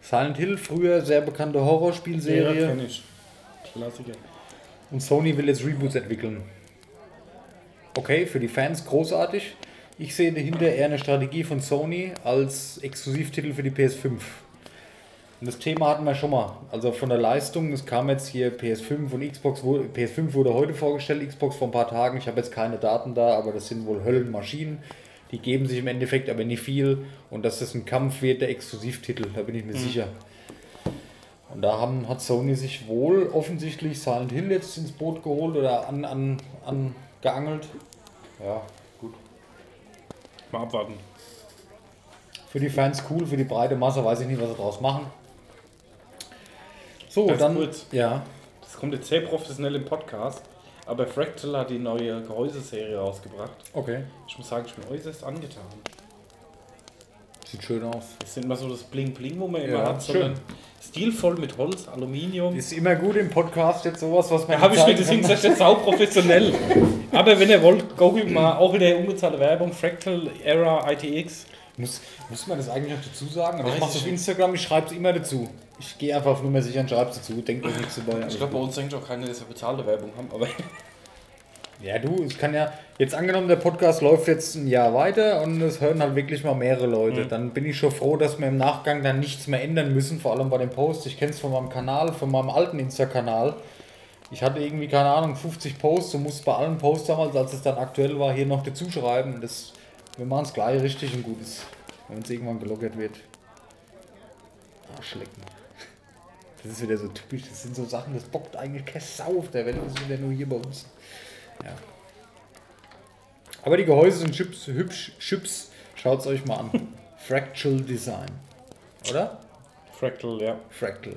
Silent Hill, früher sehr bekannte Horrorspielserie. kenn ich. Klassiker. Und Sony will jetzt Reboots entwickeln. Okay, für die Fans großartig. Ich sehe dahinter eher eine Strategie von Sony als Exklusivtitel für die PS5. Und das Thema hatten wir schon mal. Also von der Leistung, es kam jetzt hier PS5 und Xbox, wurde, PS5 wurde heute vorgestellt, Xbox vor ein paar Tagen. Ich habe jetzt keine Daten da, aber das sind wohl Höllenmaschinen. Die geben sich im Endeffekt aber nicht viel. Und dass das ein Kampf wird, der Exklusivtitel, da bin ich mir sicher. Und da haben, hat Sony sich wohl offensichtlich Silent Hill jetzt ins Boot geholt oder an, an, an geangelt. Ja. Mal abwarten. Für die Fans cool, für die breite Masse weiß ich nicht, was sie draus machen. So, Ganz dann. kurz. Ja. Das kommt jetzt sehr professionell im Podcast. Aber Fractal hat die neue Gehäuseserie rausgebracht. Okay. Ich muss sagen, ich bin äußerst angetan. Sieht schön aus. Das sind mal so das Bling-Bling, wo man Ja, immer hat, schön. stilvoll mit Holz, Aluminium. Ist immer gut im Podcast jetzt sowas, was man. Da habe ich mir deswegen gesagt, jetzt sau professionell. Aber wenn ihr wollt, googelt mal auch wieder unbezahlte Werbung, Fractal Era ITX. Muss, muss man das eigentlich noch dazu sagen? Aber ich mache es auf. Instagram, ich schreibe es immer dazu. Ich gehe einfach auf Nummer sicher und schreibe es dazu. Denkt euch nichts dabei. Ich glaube, bei uns denkt auch keiner, dass wir bezahlte Werbung haben, aber Ja, du, ich kann ja, jetzt angenommen, der Podcast läuft jetzt ein Jahr weiter und es hören halt wirklich mal mehrere Leute. Dann bin ich schon froh, dass wir im Nachgang dann nichts mehr ändern müssen, vor allem bei den Posts. Ich kenne es von meinem Kanal, von meinem alten Insta-Kanal. Ich hatte irgendwie, keine Ahnung, 50 Posts und musste bei allen Posts damals, als es dann aktuell war, hier noch dazu schreiben. Das, wir machen es gleich richtig und gut ist, wenn es irgendwann gelockert wird. Arschlecken. Das ist wieder so typisch, das sind so Sachen, das bockt eigentlich keine Sau auf der Welt, das ist wieder nur hier bei uns. Ja. Aber die Gehäuse sind hübsch, hübsch. Schaut es euch mal an. Fractal Design. Oder? Fractal, ja. Fractal.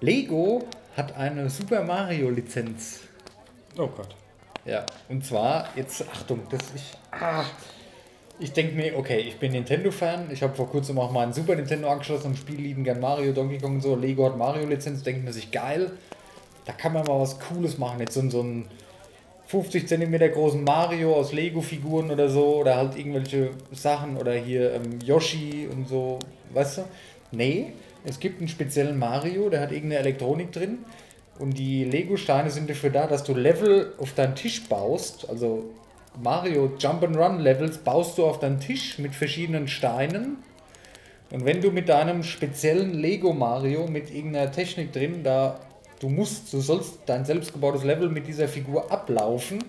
Lego hat eine Super Mario Lizenz. Oh Gott. Ja, und zwar, jetzt, Achtung, das ich, ah, ich denke mir, okay, ich bin Nintendo-Fan, ich habe vor kurzem auch mal ein Super Nintendo angeschlossen und spiele lieben gern Mario, Donkey Kong und so, Lego hat Mario-Lizenz, denkt man sich, geil, da kann man mal was Cooles machen, jetzt so, so ein 50 cm großen Mario aus Lego-Figuren oder so, oder halt irgendwelche Sachen, oder hier ähm, Yoshi und so, weißt du? Nee, es gibt einen speziellen Mario, der hat irgendeine Elektronik drin, und die Lego-Steine sind dafür da, dass du Level auf deinen Tisch baust. Also Mario Jump'n'Run Levels baust du auf deinen Tisch mit verschiedenen Steinen. Und wenn du mit deinem speziellen Lego Mario mit irgendeiner Technik drin, da du musst, du sollst dein selbstgebautes Level mit dieser Figur ablaufen.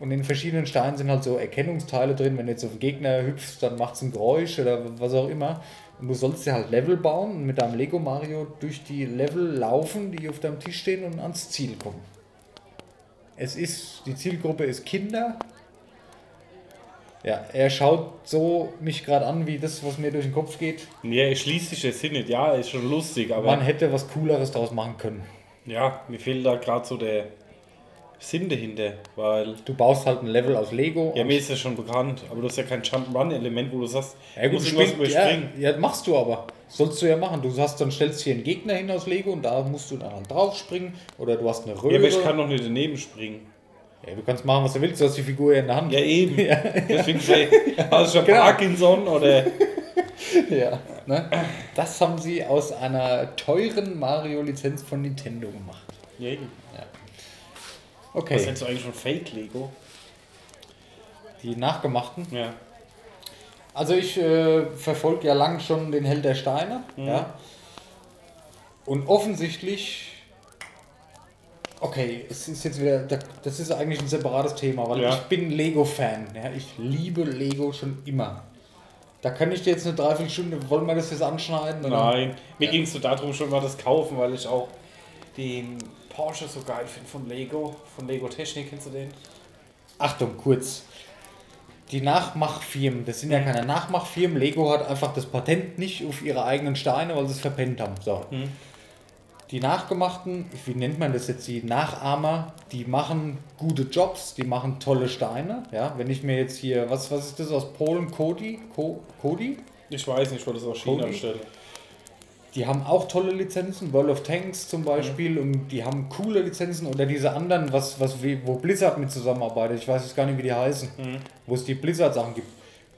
Und in verschiedenen Steinen sind halt so Erkennungsteile drin. Wenn du jetzt auf Gegner hüpfst, dann macht es ein Geräusch oder was auch immer. Und du sollst ja halt Level bauen und mit deinem Lego Mario durch die Level laufen, die auf deinem Tisch stehen und ans Ziel kommen. Es ist, die Zielgruppe ist Kinder. Ja, er schaut so mich gerade an, wie das, was mir durch den Kopf geht. Ja, ich schließe sich jetzt hin nicht. Ja, ist schon lustig, aber Man hätte was Cooleres draus machen können. ja, mir fehlt da gerade so der Sinn dahinter, weil Du baust halt ein Level aus Lego. ja, mir ist das schon bekannt, aber du hast ja kein Jump-Run-Element, wo du sagst, Ja, du gut, musst spring, irgendwas ja, überspringen. ja, machst du aber. Sollst du ja machen. Du hast, dann stellst hier einen Gegner hin aus Lego und da musst du dann drauf springen. Oder du hast eine Röhre. Ja, aber ich kann doch nicht daneben springen. Ja, du kannst machen, was du willst, du hast die Figur ja in der Hand. Ja, eben. Deswegen sei, hast du schon Genau. Parkinson oder. Ja, ne? Das haben sie aus einer teuren Mario-Lizenz von Nintendo gemacht. Ja, eben. Was Okay, hältst du eigentlich von Fake-Lego? die nachgemachten. Ja. Also ich äh, verfolge ja lang schon den Held der Steine. Mhm. Ja. Und offensichtlich. Okay, es ist jetzt wieder. Das ist eigentlich ein separates Thema, weil Ja. ich bin Lego-Fan. Ja. Ich liebe Lego schon immer. Da kann ich dir jetzt eine Dreiviertelstunde. Wollen wir das jetzt anschneiden? oder? Nein, mir Ja. ging es so darum, schon mal das kaufen, weil ich auch den Porsche so geil finde von Lego, von Lego Technik, kennst du den? Achtung, kurz. Die Nachmachfirmen, das sind ja keine Nachmachfirmen. Lego hat einfach das Patent nicht auf ihre eigenen Steine, weil sie es verpennt haben. So. Hm. Die Nachgemachten, wie nennt man das jetzt, die Nachahmer, die machen gute Jobs, die machen tolle Steine. Ja, wenn ich mir jetzt hier, was, was ist das aus Polen? Kodi? Ko, Kodi? Ich weiß nicht, ich wollte es aus China Cody? bestellen. Die haben auch tolle Lizenzen, World of Tanks zum Beispiel, und die haben coole Lizenzen oder diese anderen, was, was, wo Blizzard mit zusammenarbeitet. Ich weiß jetzt gar nicht, wie die heißen, wo es die Blizzard-Sachen gibt.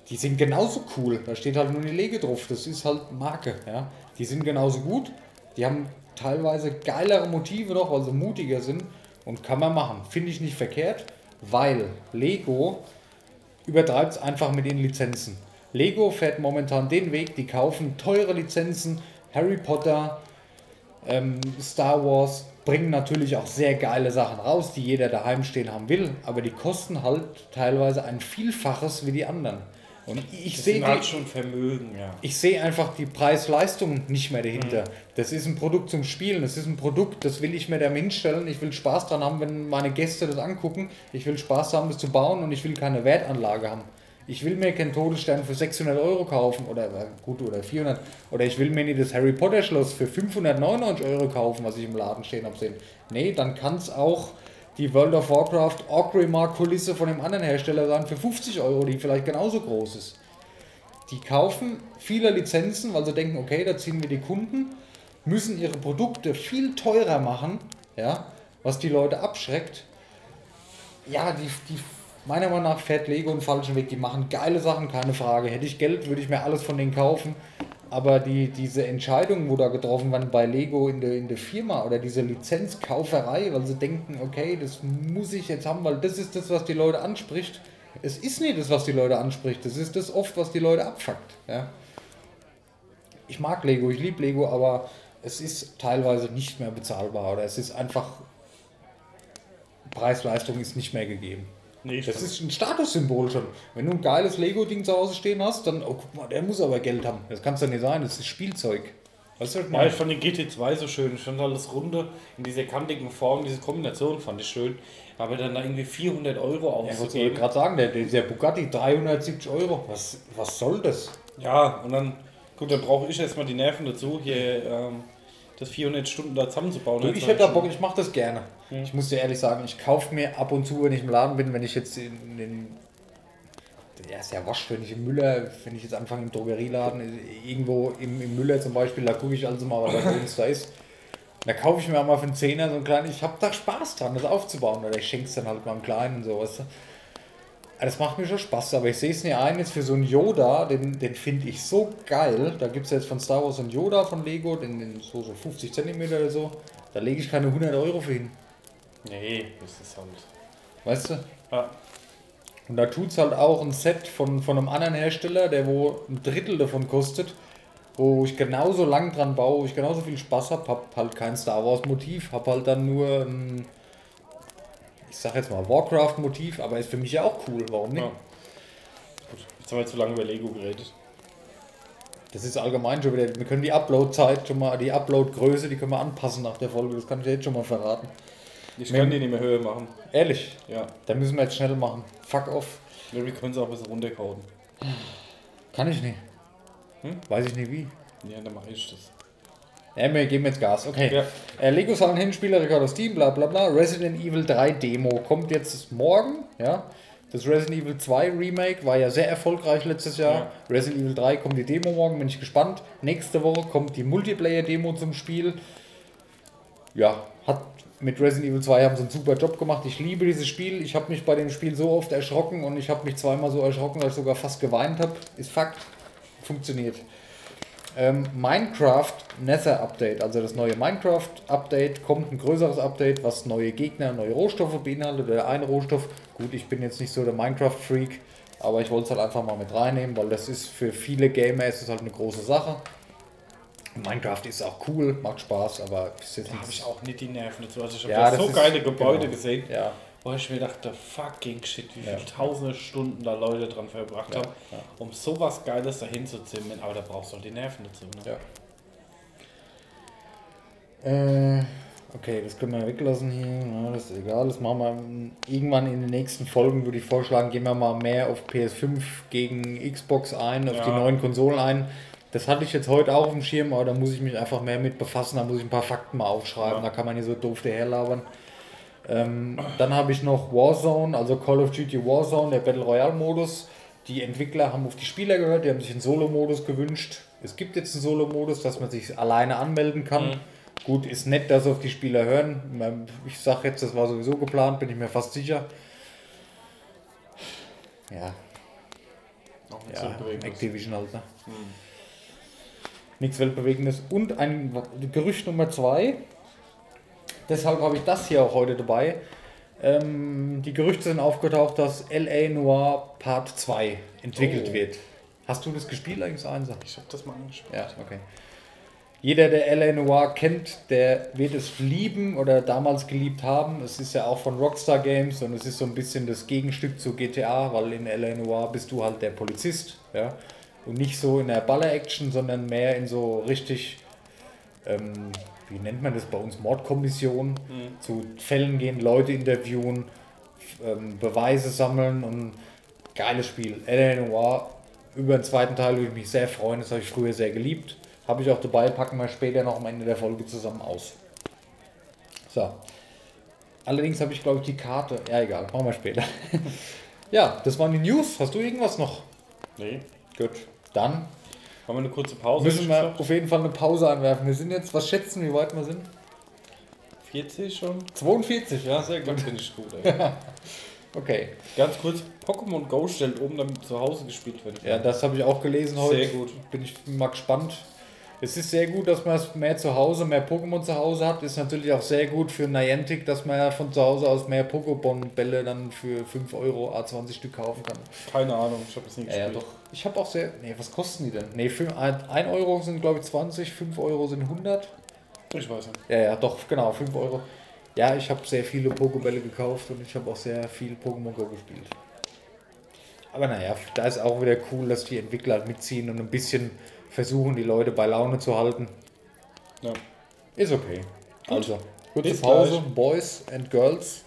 Die sind genauso cool. Da steht halt nur die Lege drauf. Das ist halt Marke. Ja? Die sind genauso gut. Die haben teilweise geilere Motive noch, sie mutiger sind. Und kann man machen. Finde ich nicht verkehrt, weil Lego übertreibt es einfach mit den Lizenzen. Lego fährt momentan den Weg, die kaufen teure Lizenzen, Harry Potter, ähm, Star Wars, bringen natürlich auch sehr geile Sachen raus, die jeder daheim stehen haben will, aber die kosten halt teilweise ein Vielfaches wie die anderen. Und ich sehe halt schon Vermögen, ja. ich sehe einfach die Preis-Leistung nicht mehr dahinter. Mhm. Das ist ein Produkt zum Spielen, das ist ein Produkt, das will ich mir da hinstellen. Ich will Spaß dran haben, wenn meine Gäste das angucken. Ich will Spaß haben, das zu bauen und ich will keine Wertanlage haben. Ich will mir keinen Todesstern für 600 Euro kaufen oder äh, gut oder 400 oder ich will mir nicht das Harry Potter Schloss für 599 Euro kaufen, was ich im Laden stehen habe sehen. Nee, dann kann es auch die World of Warcraft Orgrimmar Kulisse von dem anderen Hersteller sein für 50 Euro, die vielleicht genauso groß ist. Die kaufen viele Lizenzen, weil sie denken, okay, da ziehen wir die Kunden, müssen ihre Produkte viel teurer machen, ja, was die Leute abschreckt. Ja, die, die meiner Meinung nach fährt Lego einen falschen Weg. Die machen geile Sachen, keine Frage. Hätte ich Geld, würde ich mir alles von denen kaufen. Aber die, diese Entscheidungen, wo da getroffen werden bei Lego in der, in der Firma oder diese Lizenzkauferei, weil sie denken, okay, das muss ich jetzt haben, weil das ist das, was die Leute anspricht. Es ist nicht das, was die Leute anspricht. Das ist das oft, was die Leute abfuckt. Ja. Ich mag Lego, ich liebe Lego, aber es ist teilweise nicht mehr bezahlbar oder es ist einfach Preis-Leistung ist nicht mehr gegeben. Nee, Das ist ein Statussymbol schon. Wenn du ein geiles Lego-Ding zu Hause stehen hast, dann, oh guck mal, der muss aber Geld haben. Das kann es doch nicht sein, das ist Spielzeug. Weißt du, was ich Ja, ich fand den GT2 so schön. Ich fand alles runde in dieser kantigen Form, diese Kombination fand ich schön. Aber dann da irgendwie 400 Euro Ja, ich wollte auszugeben. gerade sagen, der, der Bugatti 370 Euro. Was, was soll das? Ja, und dann, gut, dann brauche ich erstmal die Nerven dazu, hier ähm, das 400 Stunden da zusammenzubauen. Du, ich hätte da Bock, ich mache das gerne. Ich muss dir ehrlich sagen, ich kaufe mir ab und zu, wenn ich im Laden bin, wenn ich jetzt in den. Ja, ist ja wasch, wenn ich im Müller, wenn ich jetzt anfange im Drogerieladen, irgendwo im, im Müller zum Beispiel, da gucke ich also mal, was da uns da ist. Da kaufe ich mir auch mal für einen Zehner so ein kleines, ich habe da Spaß dran, das aufzubauen. Oder ich schenke es dann halt meinem Kleinen und sowas. Das macht mir schon Spaß, aber ich sehe es nicht ein, jetzt für so einen Yoda, den, den finde ich so geil. Da gibt es jetzt von Star Wars einen Yoda von Lego, den, den so, so 50 cm oder so. Da lege ich keine 100 Euro für hin. Nee, das ist halt. Weißt du? Ja. Und da tut es halt auch ein Set von, von einem anderen Hersteller, der wo ein Drittel davon kostet, wo ich genauso lang dran baue, wo ich genauso viel Spaß habe, hab halt kein Star Wars Motiv, hab halt dann nur ein, ich sag jetzt mal Warcraft Motiv, aber ist für mich ja auch cool, warum nicht? ja. Gut, jetzt haben wir zu lange über Lego geredet. Das ist allgemein schon wieder, wir können die Upload-Zeit schon mal, die Upload-Größe, die können wir anpassen nach der Folge, das kann ich dir jetzt schon mal verraten. Ich kann die nicht mehr höher machen. Ehrlich, Ja. da müssen wir jetzt schnell machen. Fuck off. Ja, Wir können es auch ein bisschen runterkauen. Kann ich nicht. Hm? Weiß ich nicht wie. Ja, dann mache ich das. Ja, wir geben jetzt Gas. Okay. Ja. Äh, Lego Silent Hill Spielerrekord auf Steam, bla bla bla. Resident Evil 3 Demo kommt jetzt morgen. Ja. Das Resident Evil 2 Remake war ja sehr erfolgreich letztes Jahr. Ja. Resident Evil 3 kommt die Demo morgen, bin ich gespannt. Nächste Woche kommt die Multiplayer-Demo zum Spiel. Ja, hat mit Resident Evil 2 haben sie einen super Job gemacht. Ich liebe dieses Spiel. Ich habe mich bei dem Spiel so oft erschrocken und ich habe mich zweimal so erschrocken, dass ich sogar fast geweint habe. Ist Fakt. Funktioniert. Ähm, Minecraft Nether Update, also das neue Minecraft Update, kommt ein größeres Update, was neue Gegner, neue Rohstoffe beinhaltet. Der eine Rohstoff, gut, ich bin jetzt nicht so der Minecraft-Freak, aber ich wollte es halt einfach mal mit reinnehmen, weil das ist für viele Gamer ist es halt eine große Sache. Minecraft ist auch cool, macht Spaß, aber ist jetzt Da habe ich auch nicht die Nerven dazu. Also ich habe Ja, das so ist- geile Gebäude genau. gesehen, Ja, wo ich mir dachte, fucking shit, wie Ja. viele tausende Stunden da Leute dran verbracht haben, um sowas Geiles dahin zu zimmern. Aber da brauchst du auch die Nerven dazu. Ne? ja. Äh, okay, das können wir weglassen hier. Ja, das ist egal. Das machen wir irgendwann in den nächsten Folgen, würde ich vorschlagen, gehen wir mal mehr auf PS5 gegen Xbox ein, auf die neuen Konsolen ein. Das hatte ich jetzt heute auch auf dem Schirm, aber da muss ich mich einfach mehr mit befassen. Da muss ich ein paar Fakten mal aufschreiben. Ja. Da kann man nicht so doof daherlabern. Ähm, dann habe ich noch Warzone, also Call of Duty Warzone, der Battle Royale Modus. Die Entwickler haben auf die Spieler gehört, die haben sich einen Solo-Modus gewünscht. Es gibt jetzt einen Solo-Modus, dass man sich alleine anmelden kann. Mhm. Gut, ist nett, dass auf die Spieler hören. Ich sage jetzt, das war sowieso geplant, bin ich mir fast sicher. Ja, Auch nicht ja, so. Activision halt. Ne? Nichts Weltbewegendes. Und ein Gerücht Nummer zwei. Deshalb habe ich das hier auch heute dabei. Ähm, die Gerüchte sind aufgetaucht, dass LA Noir Part 2 entwickelt Oh. wird. Hast du das gespielt eigentlich, Einser? Ich habe das mal angeschaut. Ja, okay. Jeder, der L.A. Noir kennt, der wird es lieben oder damals geliebt haben. Es ist ja auch von Rockstar Games und es ist so ein bisschen das Gegenstück zu GTA, weil in L.A. Noir bist du halt der Polizist, ja. Und nicht so in der Baller-Action, sondern mehr in so richtig, ähm, wie nennt man das bei uns, Mordkommission, zu Fällen gehen, Leute interviewen, ähm, Beweise sammeln und geiles Spiel. L.A. Noir, über den zweiten Teil würde ich mich sehr freuen, das habe ich früher sehr geliebt. Habe ich auch dabei, packen wir später noch am Ende der Folge zusammen aus. So. Allerdings habe ich, glaube ich, die Karte. Ja, egal, machen wir später. ja, das waren die News. Hast du irgendwas noch? Nee. Gut. Dann Haben wir eine kurze Pause? müssen wir auf jeden Fall eine Pause anwerfen. Wir sind jetzt, was schätzen, wie weit wir sind? 40 schon? 42, ja, sehr gut. bin ich gut, ey. Okay. Ganz kurz, Pokémon Go stellt um, damit zu Hause gespielt wird. Ja, das habe ich auch gelesen heute. Sehr gut. Bin ich mal gespannt. Es ist sehr gut, dass man mehr zu Hause, mehr Pokémon zu Hause hat. Ist natürlich auch sehr gut für Niantic, dass man ja von zu Hause aus mehr Pokémon-Bälle dann für 5 Euro A20 Stück kaufen kann. Keine Ahnung, ich habe das nie Ja, ja, gespielt. doch. Ich habe auch sehr. Nee, was kosten die denn? Nee, 1 Euro sind glaube ich 20, 5 Euro sind 100. Ich weiß nicht. Ja, ja, doch, genau, 5 Euro. Ja, ich habe sehr viele Pokébälle gekauft und ich habe auch sehr viel Pokémon Go gespielt. Aber naja, da ist auch wieder cool, dass die Entwickler halt mitziehen und ein bisschen versuchen, die Leute bei Laune zu halten. Ja. Ist okay. Also, kurze Bis Pause, gleich. Boys and Girls.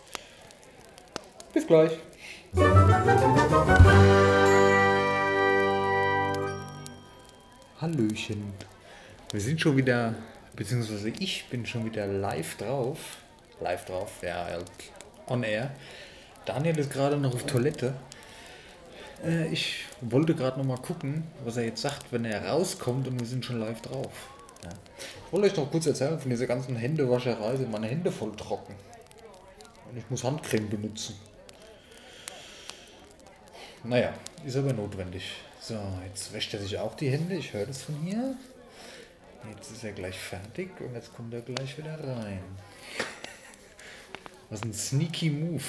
Bis gleich. Hallöchen. Wir sind schon wieder, beziehungsweise ich bin schon wieder live drauf. Live drauf, ja, halt on air. Daniel ist gerade noch auf Toilette. Äh, ich wollte gerade noch mal gucken, was er jetzt sagt, wenn er rauskommt und wir sind schon live drauf. Ja. Ich wollte euch noch kurz erzählen von dieser ganzen Händewascherei. Sind meine Hände voll trocken. Und ich muss Handcreme benutzen. Naja, ist aber notwendig. So, jetzt wäscht er sich auch die Hände. Ich höre das von hier. Jetzt ist er gleich fertig und jetzt kommt er gleich wieder rein. Was ein sneaky Move.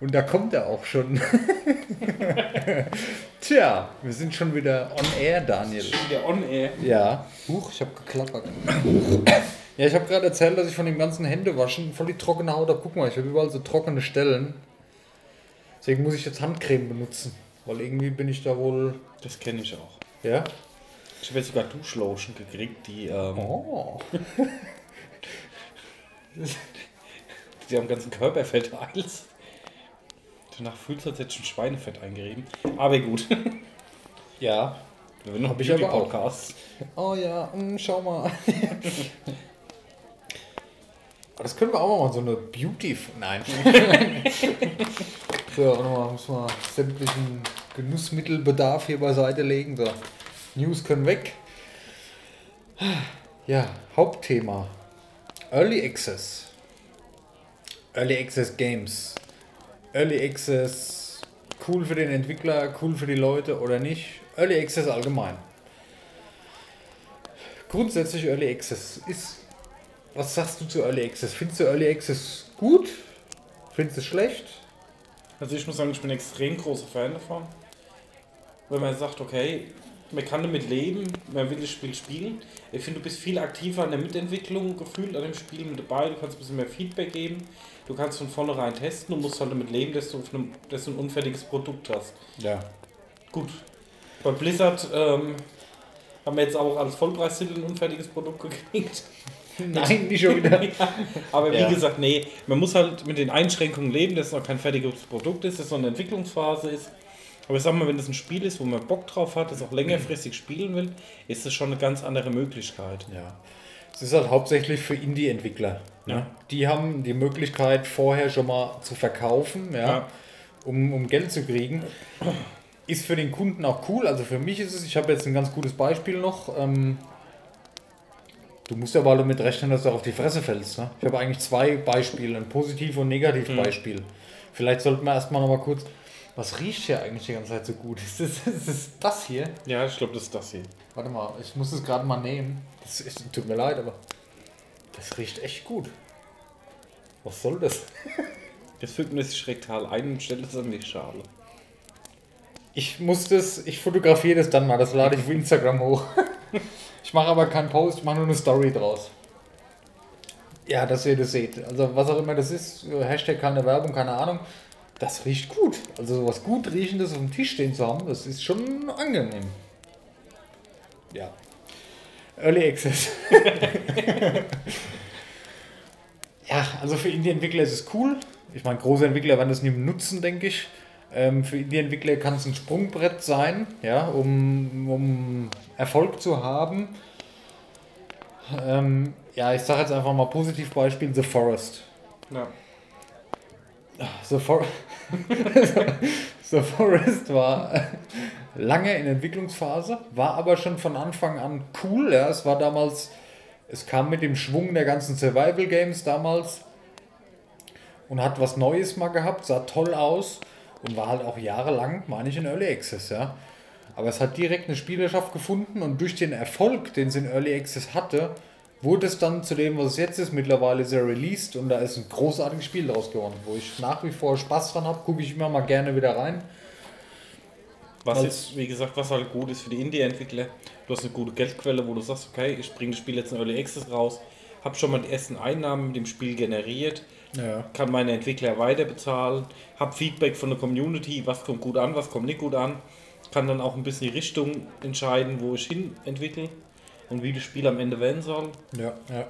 Und da kommt er auch schon. Tja, wir sind schon wieder on air, Daniel. Schon wieder on air. Ja. Huch, ich habe geklappert. ja, ich habe gerade erzählt, dass ich von dem ganzen Händewaschen voll die trockene Haut habe. Guck mal, ich habe überall so trockene Stellen. Deswegen muss ich jetzt Handcreme benutzen. Weil irgendwie bin ich da wohl. Das kenne ich auch. Ja? Ich habe jetzt sogar Duschlotion gekriegt, die, ähm, Oh. die am ganzen Körperfett alles. Danach fühlt als hätte ich schon Schweinefett eingerieben. Aber gut. Ja. Wir haben noch Hab ich aber auch. Podcast. Oh ja, mm, schau mal. Aber das können wir auch mal so eine Beauty. Nein. So, warte mal, muss mal sämtlichen Genussmittelbedarf hier beiseite legen. So, News können weg. Ja, Hauptthema. Early Access. Early Access Games. Early Access cool für den Entwickler, cool für die Leute oder nicht? Early Access allgemein. Grundsätzlich Early Access ist. Was sagst du zu Early Access? Findest du Early Access gut? Findest du es schlecht? Also ich muss sagen, ich bin ein extrem großer Fan davon. Wenn man sagt, okay, man kann damit leben, man will das Spiel spielen. Ich finde, du bist viel aktiver an der Mitentwicklung gefühlt an dem Spiel mit dabei. Du kannst ein bisschen mehr Feedback geben. Du kannst von vornherein testen und musst halt damit leben, dass du, einem, dass du ein unfertiges Produkt hast. Ja. Gut. Bei Blizzard ähm, haben wir jetzt auch als Vollpreistitel ein unfertiges Produkt gekriegt. Nein, nicht schon wieder. Aber wie Ja. gesagt, nee, man muss halt mit den Einschränkungen leben, dass es noch kein fertiges Produkt ist, dass es noch eine Entwicklungsphase ist. Aber ich sag mal, wenn das ein Spiel ist, wo man Bock drauf hat, das auch längerfristig spielen will, ist das schon eine ganz andere Möglichkeit. Ja. Es ist halt hauptsächlich für Indie-Entwickler. Ne? Ja. Die haben die Möglichkeit, vorher schon mal zu verkaufen, ja, Ja. Um, um Geld zu kriegen. Ist für den Kunden auch cool. Also für mich ist es, ich habe jetzt ein ganz gutes Beispiel noch. Ähm, du musst ja aber damit rechnen, dass du auf die Fresse fällst. Ne? Ich habe eigentlich zwei Beispiele, ein Positiv- und Negativbeispiel. Vielleicht sollten wir erstmal noch mal kurz. Was riecht hier eigentlich die ganze Zeit so gut? Ist das, ist das, das hier? Ja, ich glaube, das ist das hier. Warte mal, ich muss es gerade mal nehmen. Das ist, tut mir leid, aber das riecht echt gut. Was soll das? Jetzt füllt man sich rektal ein und stellt es an die Schale. Ich muss das, ich fotografiere das dann mal, das lade ich auf Instagram hoch. Ich mache aber keinen Post, ich mache nur eine Story draus. Ja, dass ihr das seht. Also was auch immer das ist, Hashtag keine Werbung, keine Ahnung. Das riecht gut. Also sowas gut riechendes auf dem Tisch stehen zu haben, das ist schon angenehm. Ja. Early Access. ja, also für Indie-Entwickler ist es cool. Ich meine, große Entwickler werden das nicht nutzen, denke ich. Ähm, für Indie-Entwickler kann es ein Sprungbrett sein, ja, um, um Erfolg zu haben. Ähm, ja, ich sage jetzt einfach mal Positivbeispiel The Forest. Ja. The, For The Forest war lange in Entwicklungsphase, war aber schon von Anfang an cool. Ja. Es war damals, es kam mit dem Schwung der ganzen Survival Games damals und hat was Neues mal gehabt, sah toll aus und war halt auch jahrelang, meine ich, in Early Access. Ja. Aber es hat direkt eine Spielerschaft gefunden und durch den Erfolg, den es in Early Access hatte, wurde es dann zu dem, was es jetzt ist. Mittlerweile er released und da ist ein großartiges Spiel draus geworden, wo ich nach wie vor Spaß dran habe, gucke ich immer mal gerne wieder rein. Was jetzt, wie gesagt, was halt gut ist für die Indie-Entwickler, du hast eine gute Geldquelle, wo du sagst, okay, ich bringe das Spiel jetzt in Early Access raus, habe schon mal die ersten Einnahmen mit dem Spiel generiert, Ja. kann meine Entwickler weiter bezahlen, habe Feedback von der Community, was kommt gut an, was kommt nicht gut an, kann dann auch ein bisschen die Richtung entscheiden, wo ich hin entwickle und wie das Spiel am Ende werden soll. Ja, ja.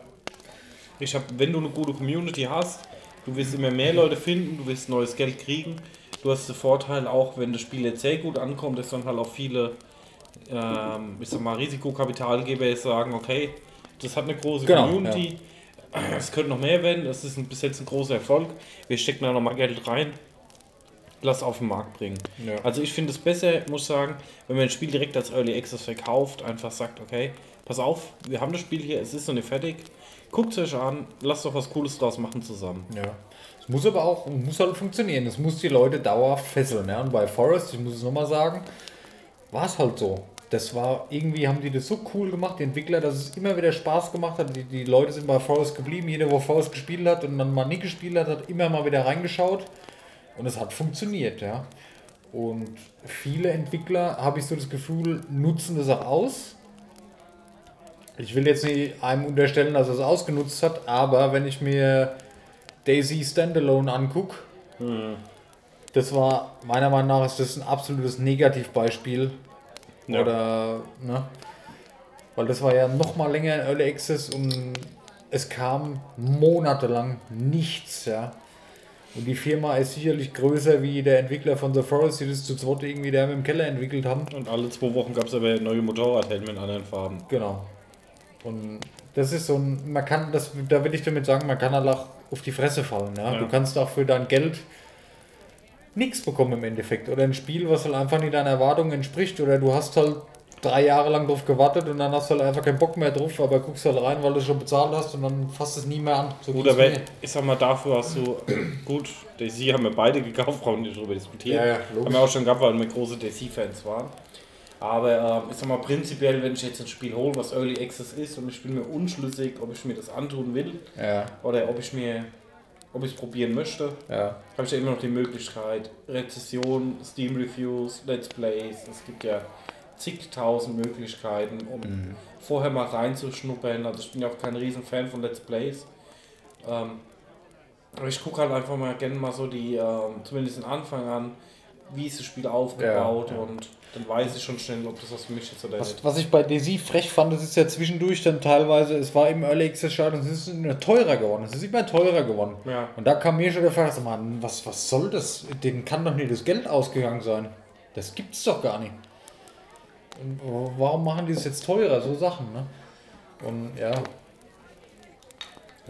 Ich habe, wenn du eine gute Community hast, du wirst immer mehr Leute finden, du wirst neues Geld kriegen. Du hast den Vorteil auch, wenn das Spiel jetzt sehr gut ankommt, dass dann halt auch viele, ähm, ich sag mal, Risikokapitalgeber jetzt sagen, okay, das hat eine große Genau, Community, es könnte noch mehr werden, das ist ein, bis jetzt ein großer Erfolg, wir stecken da nochmal Geld rein, lass auf den Markt bringen. Ja. Also ich finde es besser, muss sagen, wenn man ein Spiel direkt als Early Access verkauft, einfach sagt, okay, pass auf, wir haben das Spiel hier, es ist noch nicht fertig, guckt es euch an, lasst doch was Cooles draus machen zusammen. Ja. Es muss aber auch, muss halt funktionieren. Es muss die Leute dauerhaft fesseln. Ja? Und bei Forest, ich muss es nochmal sagen, war es halt so. Das war, irgendwie haben die das so cool gemacht, die Entwickler, dass es immer wieder Spaß gemacht hat. Die, die Leute sind bei Forest geblieben. Jeder, wo Forest gespielt hat und dann mal nie gespielt hat, hat immer mal wieder reingeschaut. Und es hat funktioniert, ja. Und viele Entwickler, habe ich so das Gefühl, nutzen das auch aus. Ich will jetzt nicht einem unterstellen, dass er es ausgenutzt hat, aber wenn ich mir Daisy Standalone angucke, das war meiner Meinung nach ist das ein absolutes Negativbeispiel. Ja. Oder, ne? Weil das war ja noch mal länger in Early Access und es kam monatelang nichts, ja. Und die Firma ist sicherlich größer wie der Entwickler von The Forest, die das zu zweit irgendwie da im Keller entwickelt haben. Und alle zwei Wochen gab es aber neue Motorradhelme in anderen Farben. Genau. Und das ist so ein, man kann, das, da will ich damit sagen, man kann halt auch auf die Fresse fallen. Ja? Ja. Du kannst auch für dein Geld nichts bekommen im Endeffekt. Oder ein Spiel, was halt einfach nicht deinen Erwartungen entspricht. Oder du hast halt drei Jahre lang drauf gewartet und dann hast du halt einfach keinen Bock mehr drauf, aber guckst halt rein, weil du schon bezahlt hast und dann fasst es nie mehr an. So aber mir. ich sag mal, dafür hast du, gut, Daisy haben wir beide gekauft, brauchen nicht drüber diskutieren. Ja, ja, haben wir auch schon gehabt, weil wir große Daisy-Fans waren. Aber ähm, ich sag mal, prinzipiell, wenn ich jetzt ein Spiel hole, was Early Access ist und ich bin mir unschlüssig, ob ich mir das antun will Ja, oder ob ich mir, ob ich es probieren möchte, ja. habe ich ja immer noch die Möglichkeit, Rezession, Steam Reviews, Let's Plays, es gibt ja zigtausend Möglichkeiten, um Mhm. vorher mal reinzuschnuppern. Also ich bin ja auch kein riesen Fan von Let's Plays. Ähm, aber ich gucke halt einfach mal gerne mal so die, ähm, zumindest den Anfang an, wie ist das Spiel aufgebaut Ja, ja. und dann weiß ich schon schnell, ob das was für mich ist oder Was, nicht. was ich bei Daisy frech fand, das ist ja zwischendurch dann teilweise, es war im Early Access Start und es ist immer teurer geworden. Es ist immer teurer geworden. Ja. Und da kam mir schon der Frage, sag mal, was, was soll das? Denen kann doch nicht das Geld ausgegangen sein. Das gibt's doch gar nicht. Und warum machen die es jetzt teurer, so Sachen, ne? Und ja,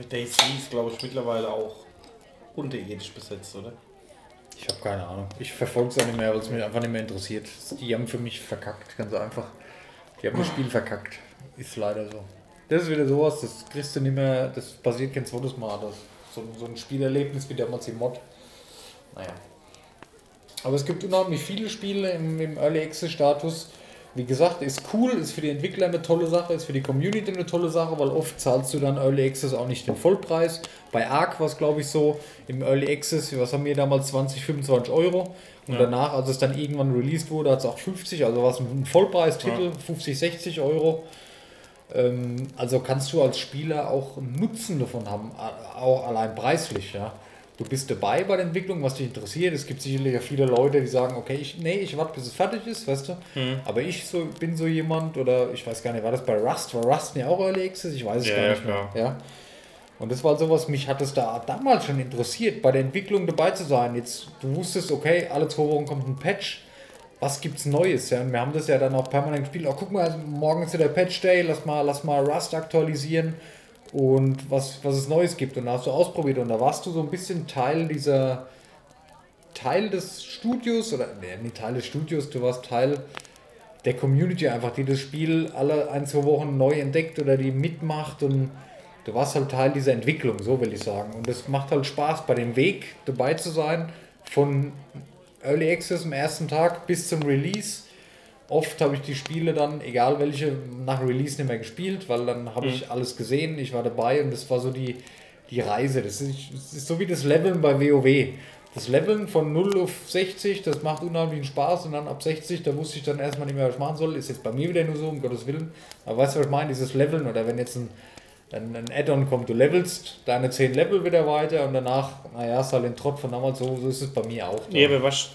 Daisy ist, glaube ich, mittlerweile auch unterirdisch besetzt, oder? Ich habe keine Ahnung. Ich verfolge es auch nicht mehr, weil es mich einfach nicht mehr interessiert. Die haben für mich verkackt, ganz einfach. Die haben das Spiel verkackt. Ist leider so. Das ist wieder sowas, das kriegst du nicht mehr, das passiert kein zweites Mal. Das, so, so ein Spielerlebnis wie damals im Mod. Naja. Aber es gibt unheimlich viele Spiele im, im Early Access Status. Wie gesagt, ist cool, ist für die Entwickler eine tolle Sache, ist für die Community eine tolle Sache, weil oft zahlst du dann Early Access auch nicht den Vollpreis. Bei Ark war es, glaube ich, so, im Early Access, was haben wir damals, 20, 25 Euro. Und Ja. danach, als es dann irgendwann released wurde, hat es auch 50, also war es ein Vollpreistitel, 50, 60 Euro. Ähm, also kannst du als Spieler auch einen Nutzen davon haben, auch allein preislich, ja. Du bist dabei bei der Entwicklung, was dich interessiert. Es gibt sicherlich ja viele Leute, die sagen, okay, ich, nee, ich warte, bis es fertig ist, weißt du. Aber ich so, bin so jemand, oder ich weiß gar nicht, war das bei Rust? War Rust ja auch Early Access? Ich weiß es Ja, gar ja, nicht mehr. Ja. Und das war sowas, mich hat es da damals schon interessiert, bei der Entwicklung dabei zu sein. Jetzt, du wusstest, okay, alle zwei Wochen kommt ein Patch. Was gibt's Neues? Ja? Und wir haben das ja dann auch permanent gespielt. Oh, guck mal, morgen ist ja der Patch Day, lass mal, lass mal Rust aktualisieren und was, was es Neues gibt. Und da hast du ausprobiert und da warst du so ein bisschen Teil dieser Teil des Studios oder nee, nicht Teil des Studios, du warst Teil der Community einfach, die das Spiel alle ein, zwei Wochen neu entdeckt oder die mitmacht und du warst halt Teil dieser Entwicklung, so will ich sagen. Und es macht halt Spaß, bei dem Weg dabei zu sein, von Early Access am ersten Tag bis zum Release. Oft habe ich die Spiele dann, egal welche, nach Release nicht mehr gespielt, weil dann habe ich alles gesehen, ich war dabei und das war so die, die Reise. Das ist, das ist so wie das Leveln bei WoW. Das Leveln von 0 auf 60, das macht unheimlichen Spaß und dann ab 60, da wusste ich dann erstmal nicht mehr, was ich machen soll. Ist jetzt bei mir wieder nur so, um Gottes Willen. Aber weißt du, was ich meine? Dieses Leveln oder wenn jetzt ein, ein, ein Add-on kommt, du levelst deine 10 Level wieder weiter und danach, naja, ist halt den Trott von damals so, so ist es bei mir auch. Nee, aber was,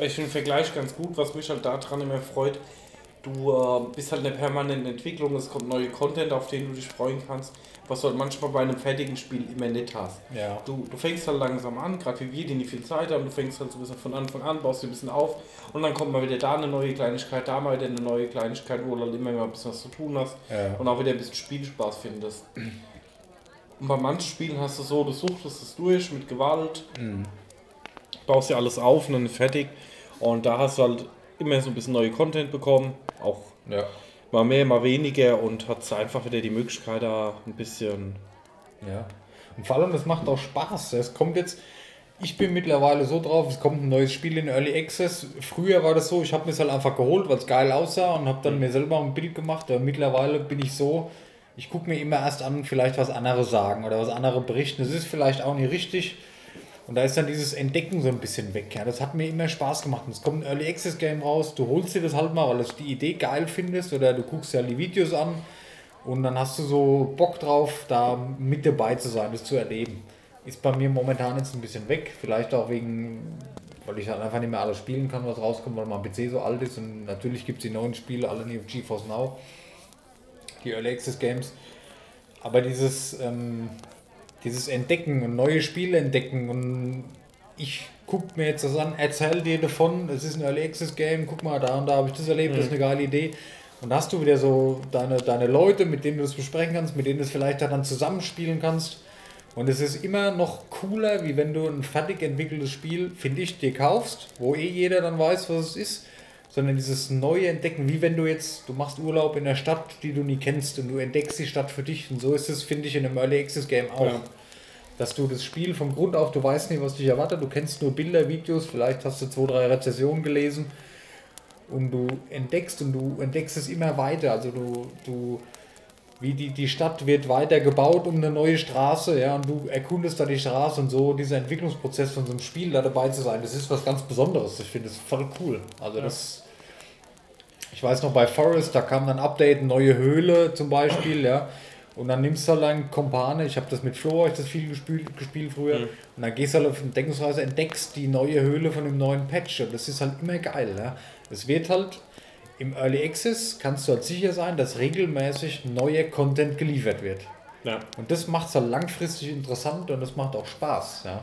ich finde den Vergleich ganz gut, was mich halt daran immer freut, du äh, bist halt in der permanenten Entwicklung, es kommt neue Content, auf den du dich freuen kannst, was du halt manchmal bei einem fertigen Spiel immer nicht hast. Ja. Du, du fängst halt langsam an, gerade wie wir, die nicht viel Zeit haben, du fängst halt so ein bisschen von Anfang an, baust dir ein bisschen auf und dann kommt mal wieder da eine neue Kleinigkeit, da mal wieder eine neue Kleinigkeit, wo du halt immer mal ein bisschen was zu tun hast Ja. und auch wieder ein bisschen Spielspaß findest. Und bei manchen Spielen hast du so, du suchtest es durch mit Gewalt, baust dir alles auf und dann ist fertig. Und da hast du halt immer so ein bisschen neue Content bekommen, auch Ja. mal mehr, mal weniger und hast einfach wieder die Möglichkeit da ein bisschen. Ja. Und vor allem, das macht auch Spaß. Es kommt jetzt, ich bin mittlerweile so drauf, es kommt ein neues Spiel in Early Access. Früher war das so, ich habe mir es halt einfach geholt, weil es geil aussah und habe dann mir selber ein Bild gemacht. Aber mittlerweile bin ich so, ich gucke mir immer erst an, vielleicht was andere sagen oder was andere berichten. Das ist vielleicht auch nicht richtig. Und da ist dann dieses Entdecken so ein bisschen weg. Ja. Das hat mir immer Spaß gemacht. Und es kommt ein Early Access Game raus, du holst dir das halt mal, weil du die Idee geil findest oder du guckst ja die Videos an und dann hast du so Bock drauf, da mit dabei zu sein, das zu erleben. Ist bei mir momentan jetzt ein bisschen weg. Vielleicht auch wegen, weil ich halt einfach nicht mehr alles spielen kann, was rauskommt, weil mein PC so alt ist. Und natürlich gibt es die neuen Spiele alle nicht auf GeForce Now. Die Early Access Games. Aber dieses, ähm, dieses Entdecken und neue Spiele entdecken und ich guck mir jetzt das an, erzähl dir davon, es ist ein Early Access Game, guck mal, da und da habe ich das erlebt, das ist eine geile Idee. Und da hast du wieder so deine, deine Leute, mit denen du das besprechen kannst, mit denen du es vielleicht dann zusammenspielen kannst. Und es ist immer noch cooler, wie wenn du ein fertig entwickeltes Spiel, finde ich, dir kaufst, wo eh jeder dann weiß, was es ist. Sondern dieses neue Entdecken, wie wenn du jetzt, du machst Urlaub in der Stadt, die du nie kennst und du entdeckst die Stadt für dich. Und so ist es, finde ich, in einem Early Access Game auch. Ja. Dass du das Spiel vom Grund auf, du weißt nicht, was dich erwartet, du kennst nur Bilder, Videos, vielleicht hast du zwei, drei Rezessionen gelesen und du entdeckst und du entdeckst es immer weiter. Also du, du wie die, die Stadt wird weiter gebaut um eine neue Straße, ja, und du erkundest da die Straße und so, dieser Entwicklungsprozess von so einem Spiel da dabei zu sein, das ist was ganz Besonderes. Ich finde das voll cool. Also das. Ich weiß noch bei Forest, da kam dann Update, neue Höhle zum Beispiel, ja. Und dann nimmst du halt einen Kompane, ich habe das mit Flo, ich das viel gespielt, gespielt früher. Mhm. Und dann gehst du halt auf eine Entdeckungsreise, entdeckst die neue Höhle von dem neuen Patch. Und das ist halt immer geil. Ja. Es wird halt im Early Access kannst du halt sicher sein, dass regelmäßig neuer Content geliefert wird. Ja. Und das macht es halt langfristig interessant und das macht auch Spaß. Ja.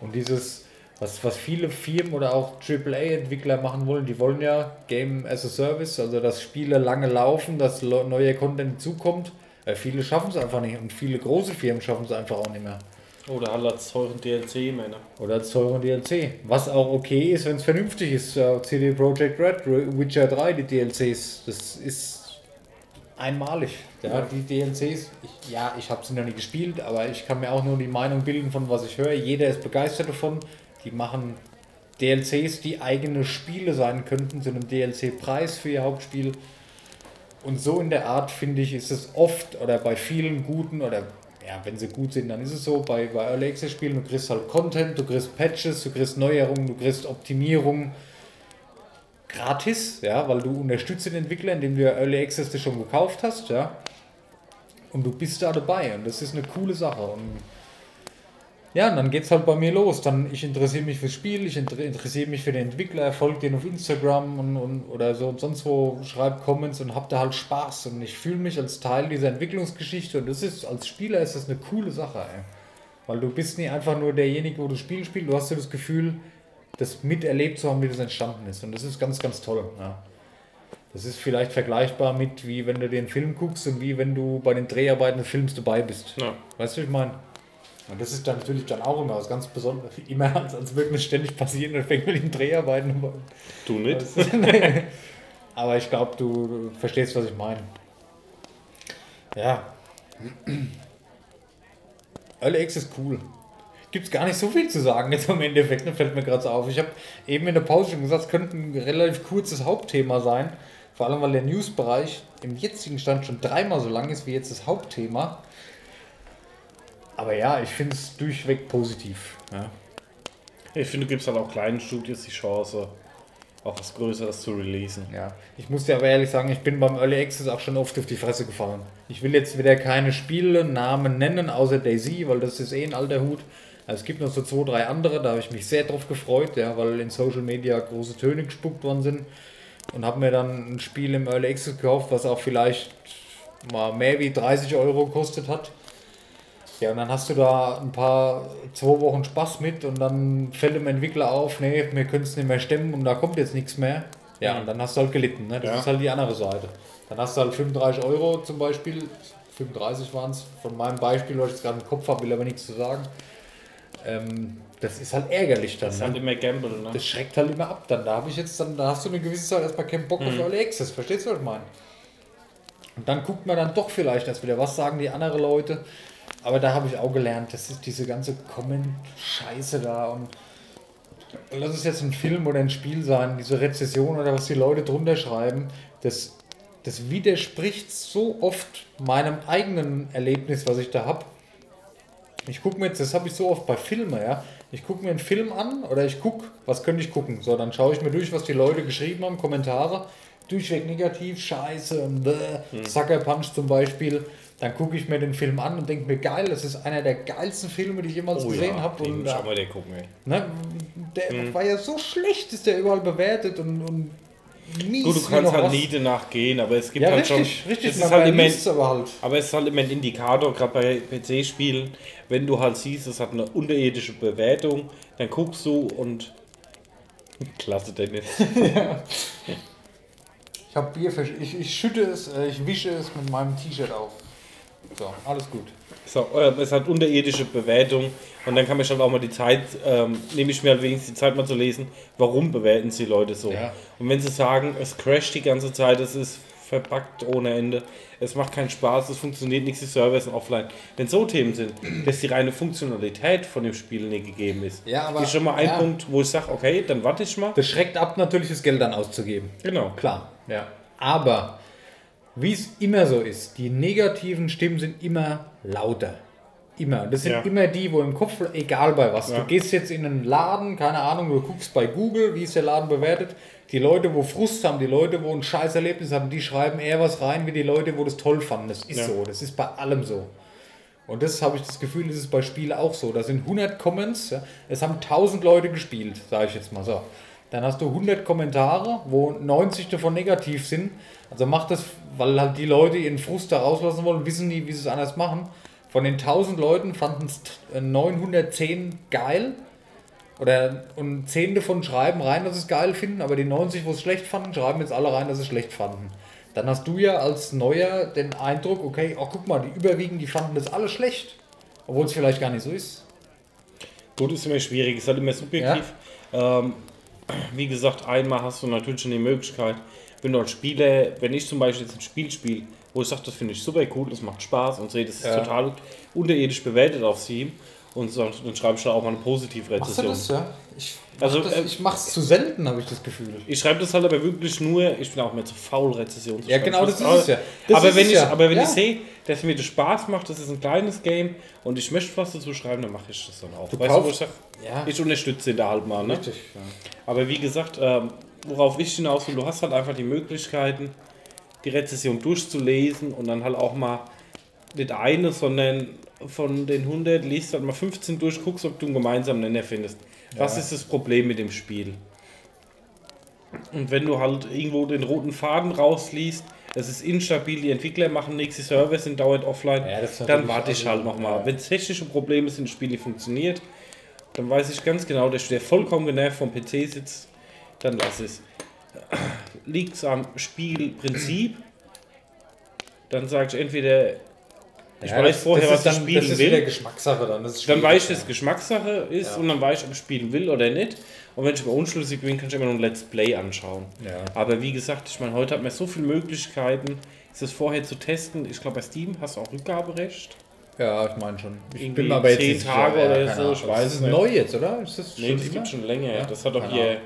Und dieses, was, was viele Firmen oder auch AAA-Entwickler machen wollen, die wollen ja Game as a Service, also dass Spiele lange laufen, dass neuer Content zukommt. Äh, viele schaffen es einfach nicht und viele große Firmen schaffen es einfach auch nicht mehr. Oder halt als teuren DLC, Männer. Oder als teuren DLC. Was auch okay ist, wenn es vernünftig ist. CD Projekt Red, Witcher 3, die DLCs, das ist einmalig. Ja, Ja. die DLCs, ich, ja, ich habe sie noch nie gespielt, aber ich kann mir auch nur die Meinung bilden von was ich höre. Jeder ist begeistert davon. Die machen DLCs, die eigene Spiele sein könnten, zu einem DLC-Preis für ihr Hauptspiel. Und so in der Art, finde ich, ist es oft oder bei vielen guten oder ja, wenn sie gut sind, dann ist es so, bei, bei Early Access Spielen, du kriegst halt Content, du kriegst Patches, du kriegst Neuerungen, du kriegst Optimierung gratis, ja, weil du unterstützt den Entwickler, indem du Early Access das schon gekauft hast, ja. Und du bist da dabei und das ist eine coole Sache. Und ja, und dann geht's halt bei mir los. Dann ich interessiere mich fürs Spiel, ich inter- interessiere mich für den Entwickler, folge den auf Instagram und, und oder so und sonst wo, schreibe Comments und hab da halt Spaß. Und ich fühle mich als Teil dieser Entwicklungsgeschichte und das ist als Spieler ist das eine coole Sache, ey. Weil du bist nie einfach nur derjenige, wo du Spiel spielst, du hast ja das Gefühl, das miterlebt zu haben, wie das entstanden ist. Und das ist ganz, ganz toll. Ja. Das ist vielleicht vergleichbar mit, wie wenn du den Film guckst und wie wenn du bei den Dreharbeiten des Films dabei bist. Ja. Weißt du, ich meine? Und das ist dann natürlich dann auch immer was ganz Besonderes. Immer als, als würde es ständig passieren, dann fängt man den Dreharbeiten an. Du nicht? Aber ich glaube, du, verstehst, was ich meine. Ja. Early Access ist cool. Gibt es gar nicht so viel zu sagen jetzt im Endeffekt, ne, fällt mir gerade so auf. Ich habe eben in der Pause schon gesagt, es könnte ein relativ kurzes Hauptthema sein. Vor allem, weil der Newsbereich im jetzigen Stand schon dreimal so lang ist wie jetzt das Hauptthema. Aber ja, ich finde es durchweg positiv. Ja. Ich finde, du gibst halt auch kleinen Studios die Chance, auch was Größeres zu releasen. Ja, ich muss dir aber ehrlich sagen, ich bin beim Early Access auch schon oft auf die Fresse gefallen. Ich will jetzt wieder keine Spiele, Namen nennen, außer Daisy, weil das ist eh ein alter Hut. Also es gibt noch so zwei, drei andere, da habe ich mich sehr drauf gefreut, ja, weil in Social Media große Töne gespuckt worden sind. Und habe mir dann ein Spiel im Early Access gekauft, was auch vielleicht mal mehr wie 30 Euro gekostet hat. Ja, und dann hast du da ein paar, zwei Wochen Spaß mit und dann fällt dem Entwickler auf, nee, wir können es nicht mehr stemmen und da kommt jetzt nichts mehr. Ja, und dann hast du halt gelitten, ne? das Ja. ist halt die andere Seite. Dann hast du halt 35 Euro zum Beispiel, 35 waren es, von meinem Beispiel, was ich jetzt gerade im Kopf habe, will aber nichts zu sagen. Ähm, das ist halt ärgerlich dann. Das ist ne? halt immer Gamble, ne? Das schreckt halt immer ab. Dann da habe ich jetzt dann, da hast du eine gewisse Zeit erstmal keinen Bock auf Early Access. Verstehst du, was ich meine? Und dann guckt man dann doch vielleicht erst wieder, was sagen die anderen Leute. Aber da habe ich auch gelernt, das ist diese ganze Comment-Scheiße da und lass es jetzt ein Film oder ein Spiel sein, diese Rezession oder was die Leute drunter schreiben, das, das widerspricht so oft meinem eigenen Erlebnis, was ich da habe. Ich gucke mir jetzt, das habe ich so oft bei Filmen, ja. Ich gucke mir einen Film an oder ich gucke, was könnte ich gucken? So, dann schaue ich mir durch, was die Leute geschrieben haben, Kommentare. Durchweg negativ, scheiße, und bäh, Sucker Punch zum Beispiel. Dann gucke ich mir den Film an und denke mir, geil, das ist einer der geilsten Filme, die ich jemals gesehen habe. den Und schau äh, mal, den gucken, ey. ne, der war ja so schlecht, ist der überall bewertet und, und mies. Gut, du kannst halt was. nie danach gehen, aber es gibt Ja, halt richtig, schon. richtig. Es ist halt liest aber halt. aber es ist halt immer ein Indikator, gerade bei PC-Spielen, wenn du halt siehst, es hat eine unterirdische Bewertung, dann guckst du und. Klasse, Dennis. Ich habe Bier, ich, ich schütte es, äh, ich wische es mit meinem T-Shirt auf. So, alles gut. So, äh, es hat unterirdische Bewertung Und dann kann man halt auch mal die Zeit, ähm, nehme ich mir halt wenigstens die Zeit mal zu lesen, warum bewerten sie Leute so. Ja. Und wenn sie sagen, es crasht die ganze Zeit, es ist verpackt ohne Ende, es macht keinen Spaß, es funktioniert nichts, die Server sind offline. Wenn so Themen sind, dass die reine Funktionalität von dem Spiel nicht gegeben ist, Ja, aber- ist schon mal ein ja. Punkt, wo ich sage, okay, dann warte ich mal. Das schreckt ab, natürlich das Geld dann auszugeben. Genau. Klar, ja. Aber wie es immer so ist, die negativen Stimmen sind immer lauter. Immer. Das sind Ja. immer die, wo im Kopf, egal bei was. Ja. Du gehst jetzt in einen Laden, keine Ahnung, du guckst bei Google, wie ist der Laden bewertet. Die Leute, wo Frust haben, die Leute, wo ein scheiß Erlebnis hatten, die schreiben eher was rein, wie die Leute, wo das toll fanden. Das ist Ja. so. Das ist bei allem so. Und das habe ich das Gefühl, das ist bei Spielen auch so. Da sind 100 Comments, es haben 1000 Leute gespielt, sage ich jetzt mal so. Dann hast du 100 Kommentare, wo 90 davon negativ sind. Also macht das, weil halt die Leute ihren Frust da rauslassen wollen, wissen nie, wie sie es anders machen. Von den 1000 Leuten fanden es 910 geil. Oder, und 10 davon schreiben rein, dass sie es geil finden, aber die 90, wo es schlecht fanden, schreiben jetzt alle rein, dass sie es schlecht fanden. Dann hast du ja als Neuer den Eindruck, okay, oh guck mal, die überwiegend, die fanden das alle schlecht. Obwohl es vielleicht gar nicht so ist. Gut, ist immer schwierig, ist halt immer subjektiv. Ähm, wie gesagt, einmal hast du natürlich schon die Möglichkeit, wenn du als Spieler, wenn ich zum Beispiel jetzt ein Spiel spiele, wo ich sage, das finde ich super cool, das macht Spaß und sehe, das ist Ja. total unterirdisch bewertet auf Steam und so, dann schreibe ich da auch mal eine positive Machst du Rezession. das, ja? Ich, Also, das, äh, ich mach's zu selten, habe ich das Gefühl. Ich schreibe das halt aber wirklich nur, ich bin auch mehr zu faul, Rezession zu Ja, schreiben. genau, das ist es ja. Das aber ist wenn, es ich, ja. aber wenn Ja. ich sehe, dass mir das Spaß macht, das ist ein kleines Game und ich möchte was dazu schreiben, dann mache ich das dann auch. Du weißt du, wo kaufst- ich sage, Ja. ich unterstütze ihn da halt mal. Ne? Richtig. Ja. Aber wie gesagt, ähm, worauf ich hinaus will, du hast halt einfach die Möglichkeiten, die Rezession durchzulesen und dann halt auch mal nicht eine, sondern von den 100 liest halt mal 15 durch, guckst, ob du einen gemeinsamen Nenner findest. Was Ja. ist das Problem mit dem Spiel? Und wenn du halt irgendwo den roten Faden rausliest, es ist instabil, die Entwickler machen nichts, die Server sind dauernd offline, Ja, dann warte ich halt nochmal. ja. Wenn es technische Probleme sind, das Spiel nicht funktioniert, dann weiß ich ganz genau, dass der vollkommen genervt vom PC sitzt, dann lass es. Liegt es am Spielprinzip, dann sage ich entweder, ich Ja, weiß vorher, was ich dann, spielen das ist will. wieder Geschmackssache dann. Dann weiß ich, dass Geschmackssache ist Ja. und dann weiß ich, ob ich spielen will oder nicht. Und wenn ich aber unschlüssig bin, kann ich immer noch ein Let's Play anschauen. Ja. Aber wie gesagt, ich meine, heute hat man so viele Möglichkeiten, es vorher zu testen. Ich glaube, bei Steam hast du auch Rückgaberecht. Ja, ich meine schon. Ich Irgendwie bin aber jetzt zehn sicher, Tage ja, oder so, ich weiß das es ist nicht. neu jetzt, oder? Ist das Nee, das gibt schon länger. Ja, Das hat doch hier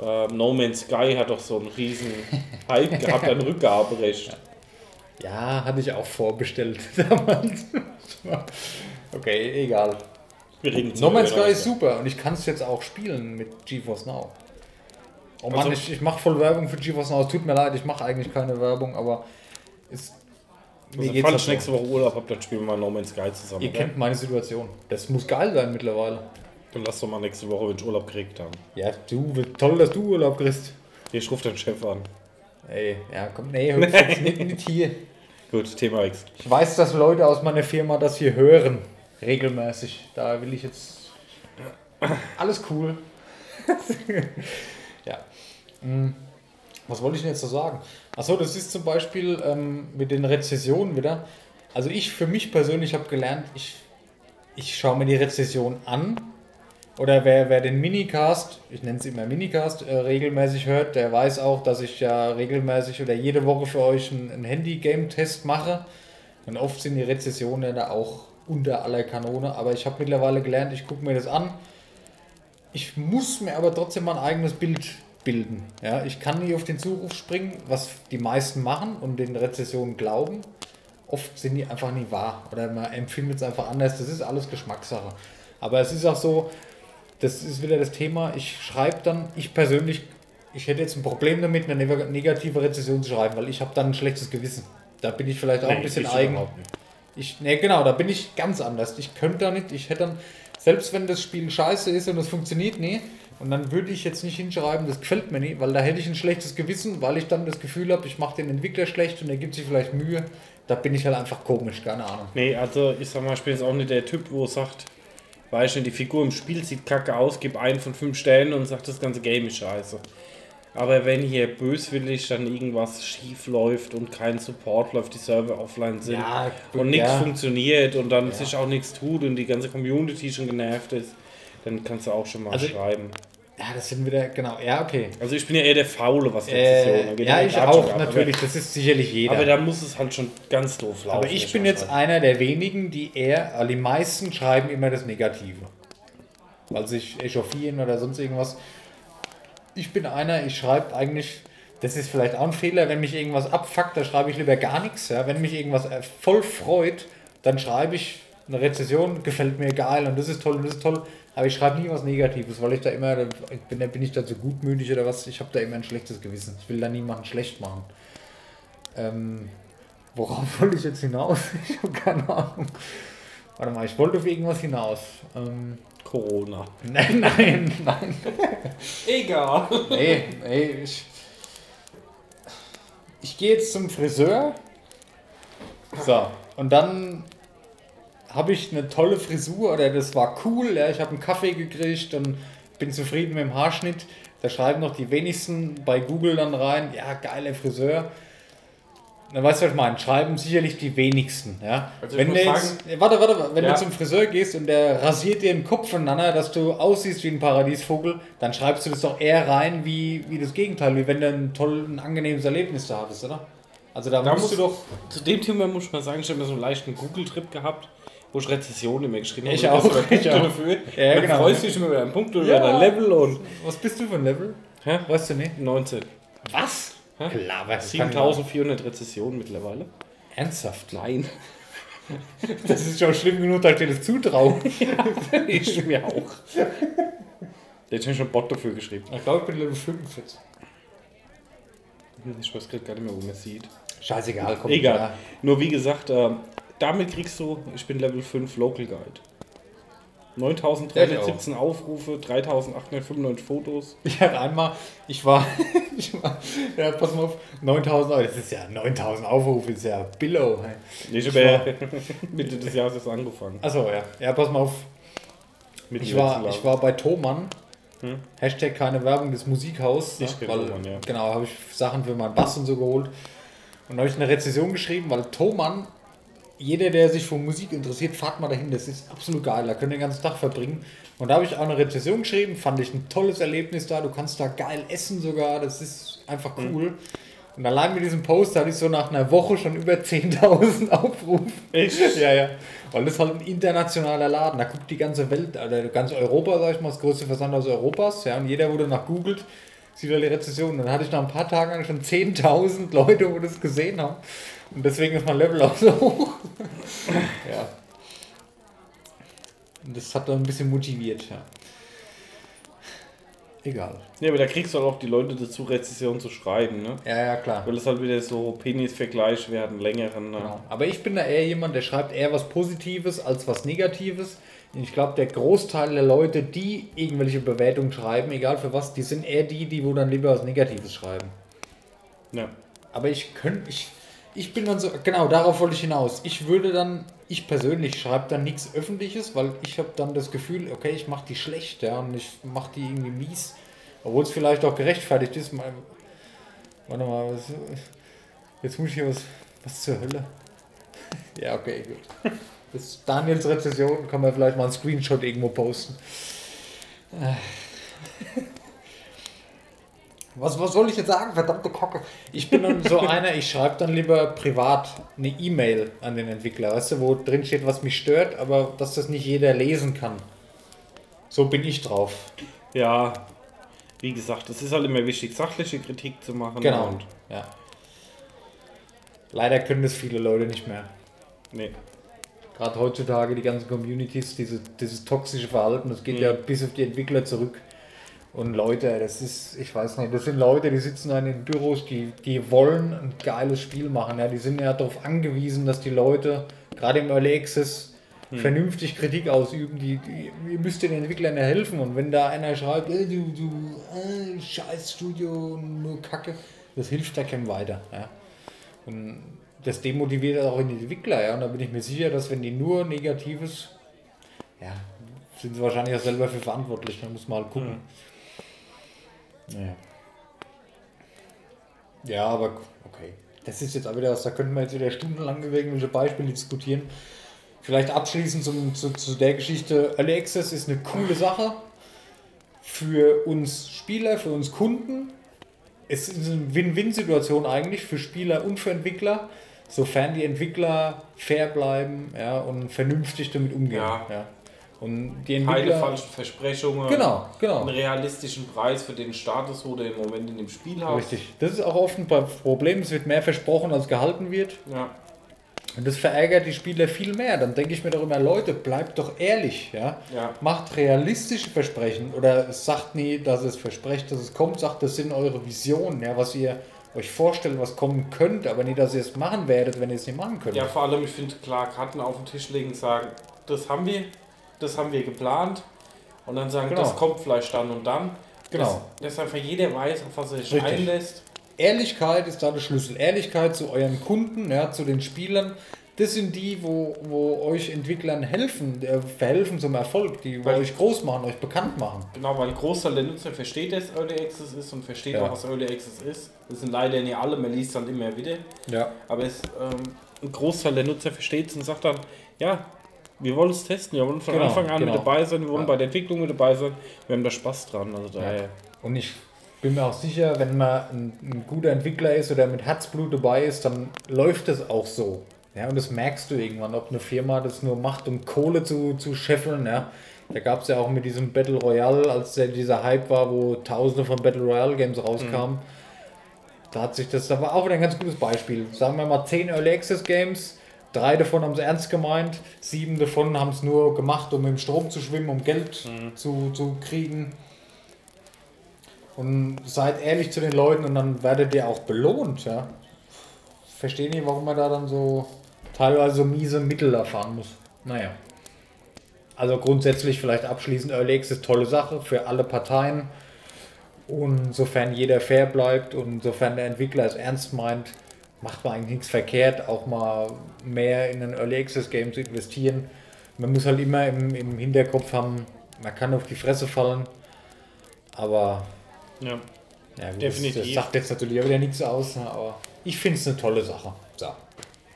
äh, No Man's Sky hat doch so einen riesen Hype gehabt, ein Rückgaberecht. Ja, hatte ich auch vorbestellt damals. okay, egal. Wir reden No Man's Sky ist super und ich kann es jetzt auch spielen mit GeForce Now. Oh Mann, Also- ich, ich mache voll Werbung für GeForce Now. Es tut mir leid, ich mache eigentlich keine Werbung, aber ist, Also, geht's falls ich nächste Woche Urlaub habe, dann spielen wir mal No Man's Sky zusammen. Ihr oder? kennt meine Situation. Das muss geil sein mittlerweile. Dann lass doch mal nächste Woche, wenn ich Urlaub gekriegt habe. Ja, du, toll, dass du Urlaub kriegst. Ich rufe den Chef an. Ey, ja, komm, nee, nicht, nicht hier. Gut, Thema X. Ich weiß, dass Leute aus meiner Firma das hier hören. Regelmäßig. Da will ich jetzt. Alles cool. ja. Hm, Was wollte ich denn jetzt so sagen? Achso, das ist zum Beispiel ähm, mit den Rezessionen wieder. Also ich für mich persönlich habe gelernt, ich, ich schaue mir die Rezession an. Oder wer, wer den Minicast, ich nenne es immer Minicast, äh, regelmäßig hört, der weiß auch, dass ich ja regelmäßig oder jede Woche für euch einen, einen Handy-Game-Test mache. Und oft sind die Rezessionen da auch unter aller Kanone. Aber ich habe mittlerweile gelernt, ich gucke mir das an. Ich muss mir aber trotzdem mein eigenes Bild bilden. Ja, ich kann nie auf den Zuruf springen, was die meisten machen und den Rezessionen glauben. Oft sind die einfach nie wahr oder man empfindet es einfach anders. Das ist alles Geschmackssache. Aber es ist auch so, das ist wieder das Thema. Ich schreibe dann, ich persönlich, ich hätte jetzt ein Problem damit, eine neg- negative Rezession zu schreiben, weil ich habe dann ein schlechtes Gewissen. Da bin ich vielleicht auch ein bisschen eigen. Ich, ne, genau, da bin ich ganz anders. Ich könnte da nicht, ich hätte dann, selbst wenn das Spiel scheiße ist und es funktioniert nie, und dann würde ich jetzt nicht hinschreiben, das gefällt mir nicht, weil da hätte ich ein schlechtes Gewissen, weil ich dann das Gefühl habe, ich mache den Entwickler schlecht und er gibt sich vielleicht Mühe. Da bin ich halt einfach komisch, keine Ahnung. Nee, also ich sag mal, ich bin jetzt auch nicht der Typ, wo sagt, weiß nicht, die Figur im Spiel sieht kacke aus, gib einen von fünf Sternen und sagt, das ganze Game ist scheiße. Aber wenn hier böswillig dann irgendwas schief läuft und kein Support läuft, die Server offline sind Ja, und nichts ja. funktioniert und dann sich auch nichts tut und die ganze Community schon genervt ist, dann kannst du auch schon mal Also- schreiben. Ja, das sind wieder, genau, ja, okay. Also ich bin ja eher der Faule, was Rezession Äh, angeht. ja, Der ich auch, ab, natürlich, das ist sicherlich jeder. Aber, aber da muss es halt schon ganz doof laufen. Aber ich bin jetzt sagen. einer der wenigen, die eher, also die meisten schreiben immer das Negative. Weil sich echauffieren oder sonst irgendwas. Ich bin einer, ich schreibe eigentlich, das ist vielleicht auch ein Fehler, wenn mich irgendwas abfuckt, da schreibe ich lieber gar nichts. Ja? Wenn mich irgendwas äh, voll freut, dann schreibe ich eine Rezession, gefällt mir geil und das ist toll und das ist toll. Aber ich schreibe nie was Negatives, weil ich da immer, ich bin, bin ich da zu gutmütig oder was, ich habe da immer ein schlechtes Gewissen. Ich will da niemanden schlecht machen. Ähm, worauf wollte ich jetzt hinaus? Ich habe keine Ahnung. Warte mal, ich wollte auf irgendwas hinaus. Ähm, Corona. nein, nein, nein. Egal. Nee, nee, ich. Ich gehe jetzt zum Friseur. So, und dann habe ich eine tolle Frisur oder das war cool. Ja, ich habe einen Kaffee gekriegt und bin zufrieden mit dem Haarschnitt. Da schreiben noch die wenigsten bei Google dann rein, ja, geiler Friseur. Dann weißt du, was ich meine. Schreiben sicherlich die wenigsten. Ja? Also wenn du jetzt, warte, warte, warte, wenn Ja. du zum Friseur gehst und der rasiert dir den Kopf voneinander, dass du aussiehst wie ein Paradiesvogel, dann schreibst du das doch eher rein wie, wie das Gegenteil, wie wenn du ein tolles, ein angenehmes Erlebnis da hattest, oder? Also da, Da musst musst du doch. Zu dem Thema muss ich mal sagen, ich habe mir so einen leichten Google-Trip gehabt, wo ich Rezession immer geschrieben habe. Ich auch, ich auch. dafür. Ja, genau. freust du dich immer über einen Punkt oder Ja. über ein Level und. Was bist du für ein Level? Hä? Weißt du nicht? 19. Was? Klar, was? 7400 Rezessionen mittlerweile. Ernsthaft? Nein. Das ist schon schlimm genug, dass ich dir das zutraue. ich mir auch. Der hat schon Bot dafür geschrieben. Ich glaube, ich bin Level 45. Ich weiß gerade gar nicht mehr, wo man sieht. Scheißegal, komm. Egal. Ja. Nur wie gesagt, ähm, damit kriegst du, ich bin Level 5 Local Guide. 9317 Aufrufe, 3895 Fotos. Ich hatte einmal, ich war, ich war ja, pass mal auf, 9000 Euro, das ist ja 9000 Aufrufe, ist ja Billow. hey. Ich habe Mitte des Jahres jetzt angefangen. Achso, ja. Ja, pass mal auf, Mit ich war, ich war bei Thomann, Hm? Hashtag keine Werbung des Musikhaus. Ich ne, weil, Thomann, ja. Genau, habe ich Sachen für meinen Bass und so geholt. Und habe ich eine Rezession geschrieben, weil Thomann, jeder, der sich für Musik interessiert, fahrt mal dahin, das ist absolut geil, da könnt ihr den ganzen Tag verbringen. Und da habe ich auch eine Rezession geschrieben, fand ich ein tolles Erlebnis da, du kannst da geil essen sogar, das ist einfach Hm. cool. Und allein mit diesem Post hatte ich so nach einer Woche schon über 10.000 Aufrufe. Echt? Ja, ja. Weil das ist halt ein internationaler Laden. Da guckt die ganze Welt, oder ganz Europa, sag ich mal, das größte Versandhaus Europas. Ja, und jeder, wo danach googelt, sieht halt die Rezession. Und dann hatte ich nach ein paar Tagen schon 10.000 Leute, wo das gesehen haben. Und deswegen ist mein Level auch so hoch. ja. Und das hat dann ein bisschen motiviert, ja. Egal. Ja, aber da kriegst du halt auch die Leute dazu, Rezession zu schreiben, ne? Ja, ja, klar. Weil es halt wieder so Penis-Vergleich werden, längeren. Ne? Genau. Aber ich bin da eher jemand, der schreibt eher was Positives als was Negatives. Und Ich glaube, der Großteil der Leute, die irgendwelche Bewertungen schreiben, egal für was, die sind eher die, die wo dann lieber was Negatives schreiben. Ja. Aber ich könnte, ich, ich bin dann so, genau, darauf wollte ich hinaus. Ich würde dann, ich persönlich schreibe dann nichts Öffentliches, weil ich habe dann das Gefühl, okay, ich mache die schlecht, ja, und ich mache die irgendwie mies. Obwohl es vielleicht auch gerechtfertigt ist. Mal, warte mal, was, jetzt muss ich hier was, was zur Hölle? Ja, okay, gut. Das ist Daniels Rezession kann man vielleicht mal einen Screenshot irgendwo posten. Was, was soll ich jetzt sagen? Verdammte Kocke. Ich bin dann so einer, ich schreibe dann lieber privat eine E-Mail an den Entwickler, weißt du, wo drin steht, was mich stört, aber dass das nicht jeder lesen kann. So bin ich drauf. ja, wie gesagt, es ist halt immer wichtig, sachliche Kritik zu machen. Genau. Und, Ja. Leider können das viele Leute nicht mehr. nee. Gerade heutzutage die ganzen Communities, diese, dieses toxische Verhalten, das geht ja bis auf die Entwickler zurück. Und Leute, das ist, ich weiß nicht, das sind Leute, die sitzen dann in Büros, die, die wollen ein geiles Spiel machen. Ja. Die sind ja darauf angewiesen, dass die Leute, gerade im Early Access, vernünftig Kritik ausüben. Die, die, ihr müsst den Entwicklern ja helfen. Und wenn da einer schreibt, äh, du, du, äh, scheiß Studio, nur Kacke, das hilft da keinem weiter. Ja. Und das demotiviert auch die Entwickler, ja. Und da bin ich mir sicher, dass wenn die nur Negatives, ja, sind sie wahrscheinlich auch selber für verantwortlich. Da muss man halt gucken. Naja. Ja, aber okay. Das ist jetzt auch wieder was, da könnten wir jetzt wieder stundenlang über irgendwelche Beispiele diskutieren. Vielleicht abschließend zum, zu, zu der Geschichte. Early Access ist eine coole Sache für uns Spieler, für uns Kunden. Es ist eine Win-Win-Situation eigentlich für Spieler und für Entwickler, sofern die Entwickler fair bleiben ja, und vernünftig damit umgehen. Ja. Ja. Und die Keine Entwickler. falschen Versprechungen. Genau, genau. Einen realistischen Preis für den Status, wo du im Moment in dem Spiel hast. Richtig. Das ist auch oft ein Problem. Es wird mehr versprochen, als gehalten wird. Ja. Und das verärgert die Spieler viel mehr. Dann denke ich mir doch immer, Leute, bleibt doch ehrlich. Ja? Ja. Macht realistische Versprechen. Oder sagt nie, dass es versprecht, dass es kommt. Sagt, das sind eure Visionen, ja, was ihr euch vorstellt, was kommen könnte. Aber nie, dass ihr es machen werdet, wenn ihr es nicht machen könnt. ja, vor allem, ich finde, klar, Karten auf den Tisch legen und sagen, das haben wir, das haben wir geplant. Und dann sagen, Genau. das kommt vielleicht dann und dann. Genau. Dass, dass einfach jeder weiß, auf was er sich Richtig. einlässt. Ehrlichkeit ist da der Schlüssel. Ehrlichkeit zu euren Kunden, ja, zu den Spielern. Das sind die, wo, wo euch Entwicklern helfen, äh, verhelfen zum Erfolg, die Weil- euch groß machen, euch bekannt machen. Genau, weil ein Großteil der Nutzer versteht, dass Early Access ist und versteht Ja. auch, was Early Access ist. Das sind leider nicht alle, man liest dann immer wieder. Ja. Aber es, ähm, ein Großteil der Nutzer versteht es und sagt dann, ja, wir wollen es testen, wir wollen von Genau, Anfang an genau. mit dabei sein, wir wollen Ja. bei der Entwicklung mit dabei sein, wir haben da Spaß dran. Also daher, Und ich bin mir auch sicher, wenn man ein, ein guter Entwickler ist oder mit Herzblut dabei ist, dann läuft es auch so. Ja, und das merkst du irgendwann, ob eine Firma das nur macht, um Kohle zu, zu scheffeln. Ja. Da gab es ja auch mit diesem Battle Royale, als der, dieser Hype war, wo tausende von Battle Royale Games rauskamen. Da hat sich das, da war auch wieder ein ganz gutes Beispiel. Sagen wir mal 10 Early Access Games, drei davon haben es ernst gemeint, sieben davon haben es nur gemacht, um im Strom zu schwimmen, um Geld zu, zu kriegen. Und seid ehrlich zu den Leuten und dann werdet ihr auch belohnt, ja. Verstehe nicht, warum man da dann so teilweise so miese Mittel erfahren muss. Naja. Also grundsätzlich vielleicht abschließend Early Access tolle Sache für alle Parteien. Und sofern jeder fair bleibt und sofern der Entwickler es ernst meint, macht man eigentlich nichts verkehrt, auch mal mehr in ein Early Access Game zu investieren. Man muss halt immer im, im Hinterkopf haben, man kann auf die Fresse fallen, aber ja. ja, gut, Definitiv. Das sagt jetzt natürlich auch wieder nichts aus, ne, aber ich finde es eine tolle Sache. So.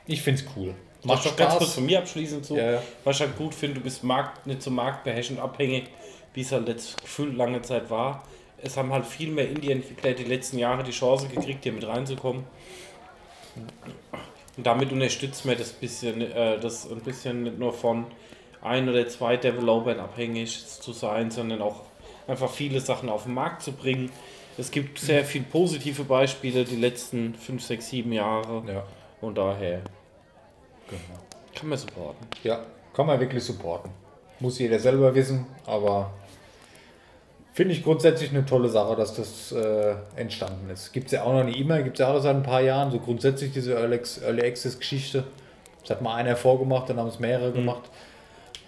Ich finde es cool. Macht doch ganz kurz von mir abschließend so, Ja, ja. was ich halt gut finde, du bist Markt, nicht so marktbeherrschend abhängig, wie es halt jetzt gefühlt lange Zeit war. Es haben halt viel mehr Indie-Entwickler die letzten Jahre die Chance gekriegt, hier mit reinzukommen. Und damit unterstützt man das bisschen, äh, das ein bisschen nicht nur von ein oder zwei Developern abhängig zu sein, sondern auch einfach viele Sachen auf den Markt zu bringen. Es gibt sehr viele positive Beispiele die letzten 5, 6, 7 Jahre. Ja. Und daher Genau. kann man supporten. ja, kann man wirklich supporten. Muss jeder selber wissen, aber finde ich grundsätzlich eine tolle Sache, dass das äh, entstanden ist. Gibt es ja auch noch nicht immer, gibt es ja auch seit ein paar Jahren, so grundsätzlich diese Early Ac- Early Access Geschichte. Das hat mal einer vorgemacht, dann haben es mehrere gemacht.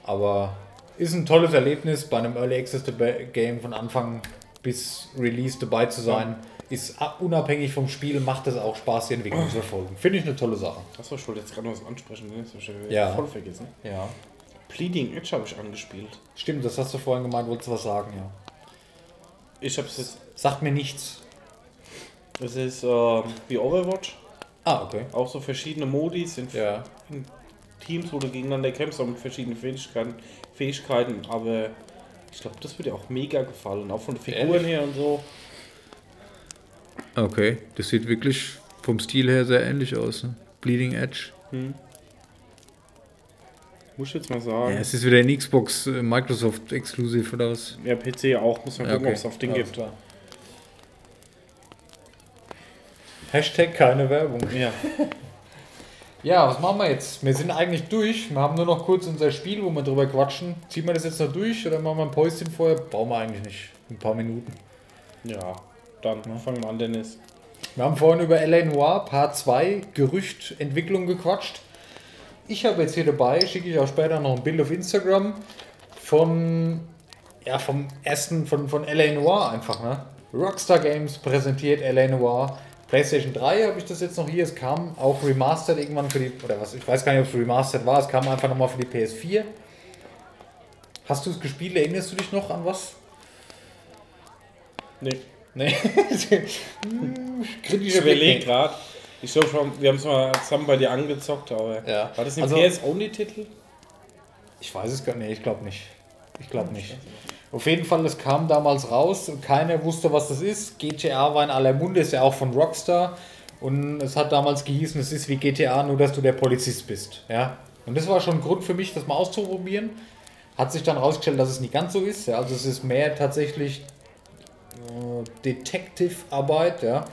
Aber ist ein tolles Erlebnis, bei einem Early Access Game von Anfang bis Release dabei zu sein. Ist a- unabhängig vom Spiel, macht es auch Spaß, die Entwicklung zu verfolgen. Finde ich eine tolle Sache. Achso, ich wollte jetzt gerade noch was ansprechen, ne? das habe ich schon wieder Ja. voll vergessen. Ja. Bleeding Edge habe ich angespielt. Stimmt, das hast du vorhin gemeint, wolltest du was sagen, ja. Ich habe es jetzt, Sagt mir nichts. es ist ähm, wie Overwatch, Ah, okay. auch so verschiedene Modi, sind Ja. Teams, wo du gegeneinander kämpfst, auch mit verschiedenen Fähigkeiten, Fähigkeiten aber ich glaube, das wird dir auch mega gefallen, auch von den Figuren Ehrlich? her und so. Okay, das sieht wirklich vom Stil her sehr ähnlich aus. Ne? Bleeding Edge. Muss ich jetzt mal Ja, sagen. es ist wieder ein Xbox äh, Microsoft Exclusive oder was? Ja, PC auch, muss man Ja, gucken, okay. ob es auf den Alles gibt. klar. Hashtag keine Werbung. Ja. Ja, was machen wir jetzt? Wir sind eigentlich durch. Wir haben nur noch kurz unser Spiel, wo wir drüber quatschen. Ziehen wir das jetzt noch durch oder machen wir ein Päuschen vorher? Brauchen wir eigentlich nicht. Ein paar Minuten. ja, dann fangen wir an, Dennis. Wir haben vorhin über L.A. Noir Part 2 Gerücht Entwicklung gequatscht. Ich habe jetzt hier dabei, schicke ich auch später noch ein Bild auf Instagram von ja vom ersten von von L.A. Noir einfach, ne? Rockstar Games präsentiert L.A. Noir. PlayStation 3 habe ich das jetzt noch hier. Es kam auch remastered irgendwann für die oder was? Ich weiß gar nicht, ob es remastered war. Es kam einfach nochmal für die PS4. Hast du es gespielt? Erinnerst du dich noch an was? Nee. Nee. Ich überlege gerade. Ich glaube schon, wir haben es mal zusammen bei dir angezockt, aber. Ja. War das ein Also- PS-Only-Titel? Ich weiß es gar nicht, ich glaube nicht. Ich glaube nicht. Auf jeden Fall, es kam damals raus und keiner wusste, was das ist. GTA war in aller Munde, ist ja auch von Rockstar. Und es hat damals gehießen, es ist wie GTA, nur dass du der Polizist bist. Ja? Und das war schon ein Grund für mich, das mal auszuprobieren. Hat sich dann rausgestellt, dass es nicht ganz so ist. Ja? Also es ist mehr tatsächlich äh, Detective-Arbeit. Ja?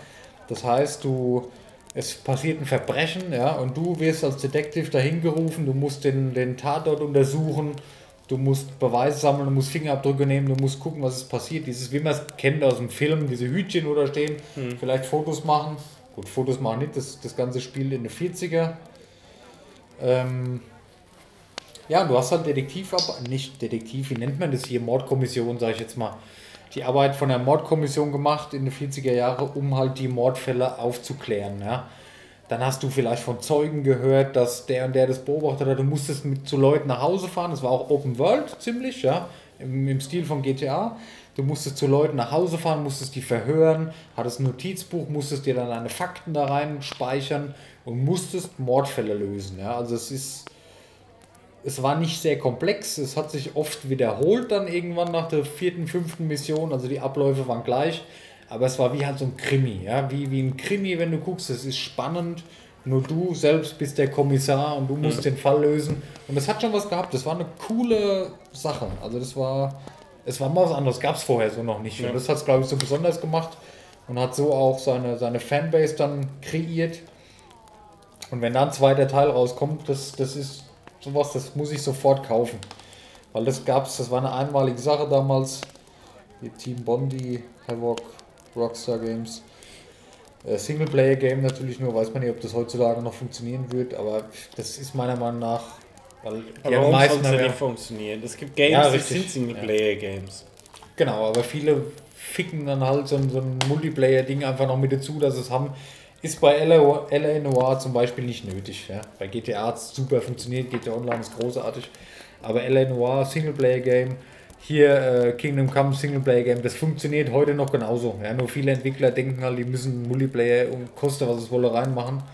Das heißt, du, es passiert ein Verbrechen ja? und du wirst als Detective dahin gerufen, du musst den, den Tatort untersuchen, du musst Beweise sammeln, du musst Fingerabdrücke nehmen, du musst gucken, was ist passiert. Dieses, wie man es kennt aus dem Film, diese Hütchen oder stehen, vielleicht Fotos machen. Gut, Fotos machen nicht, das, das ganze Spiel in den 40er. Ähm, ja, und du hast halt Detektiv, nicht Detektiv, wie nennt man das hier, Mordkommission, sage ich jetzt mal. Die Arbeit von der Mordkommission gemacht in den 40er Jahren, um halt die Mordfälle aufzuklären. Ja. Dann hast du vielleicht von Zeugen gehört, dass der und der das beobachtet hat. Du musstest mit zu Leuten nach Hause fahren. Das war auch Open World ziemlich, ja, im, im Stil von GTA. Du musstest zu Leuten nach Hause fahren, musstest die verhören, hattest ein Notizbuch, musstest dir dann deine Fakten da rein speichern und musstest Mordfälle lösen. Ja. Also es ist es war nicht sehr komplex, es hat sich oft wiederholt dann irgendwann nach der vierten, fünften Mission, also die Abläufe waren gleich, aber es war wie halt so ein Krimi, ja, wie, wie ein Krimi, wenn du guckst, es ist spannend, nur du selbst bist der Kommissar und du musst den Fall lösen und das hat schon was gehabt, das war eine coole Sache, also das war, es war mal was anderes, gab es vorher so noch nicht und das hat es glaube ich so besonders gemacht und hat so auch seine, seine Fanbase dann kreiert und wenn dann ein zweiter Teil rauskommt, das, das ist sowas, das muss ich sofort kaufen. Weil das gab's, das war eine einmalige Sache damals. Wie Team Bondi, Havoc, Rockstar Games. Äh, Singleplayer-Game natürlich nur, weiß man nicht, ob das heutzutage noch funktionieren wird, aber das ist meiner Meinung nach, weil die Aber warum meisten soll es ja nicht funktionieren? Es gibt Games, Ja, die sind Singleplayer-Games. Genau, aber viele ficken dann halt so ein, so ein Multiplayer-Ding einfach noch mit dazu, dass es haben. Ist bei LA, Noir zum Beispiel nicht nötig. Ja? Bei GTA hat es super funktioniert, GTA Online ist großartig. Aber LA Noir, Singleplayer-Game, hier äh, Kingdom Come Singleplayer-Game, das funktioniert heute noch genauso. Ja? Nur viele Entwickler denken halt, die müssen Multiplayer um koste, was es wolle, reinmachen.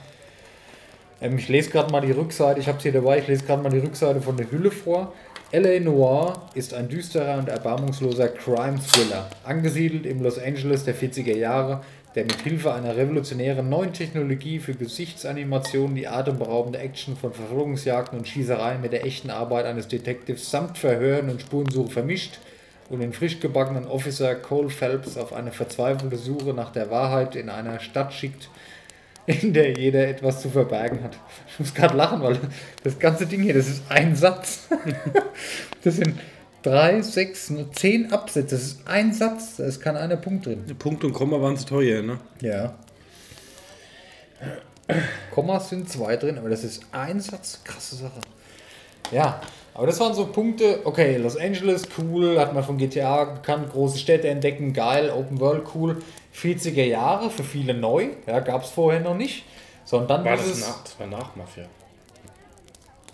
Ähm, ich lese gerade mal die Rückseite, ich habe es hier dabei, ich lese gerade mal die Rückseite von der Hülle vor. L.A. Noir ist ein düsterer und erbarmungsloser Crime-Thriller, angesiedelt im Los Angeles der 40er Jahre, der mit Hilfe einer revolutionären neuen Technologie für Gesichtsanimationen die atemberaubende Action von Verfolgungsjagden und Schießereien mit der echten Arbeit eines Detectives samt Verhören und Spurensuche vermischt und den frisch gebackenen Officer Cole Phelps auf eine verzweifelte Suche nach der Wahrheit in einer Stadt schickt, in der jeder etwas zu verbergen hat. Ich muss gerade lachen, weil das ganze Ding hier, das ist ein Satz. Das sind drei, sechs, nur zehn Absätze. Das ist ein Satz, da ist kein einer Punkt drin. Punkt und Komma waren zu teuer, ne? Ja. Kommas sind zwei drin, aber das ist ein Satz. Krasse Sache. Ja, aber das waren so Punkte. Okay, Los Angeles, cool, hat man von GTA gekannt, große Städte entdecken, geil, Open World, cool. 40er Jahre, für viele neu, ja, gab es vorher noch nicht. So, und dann War das es- nach, das war nach Mafia.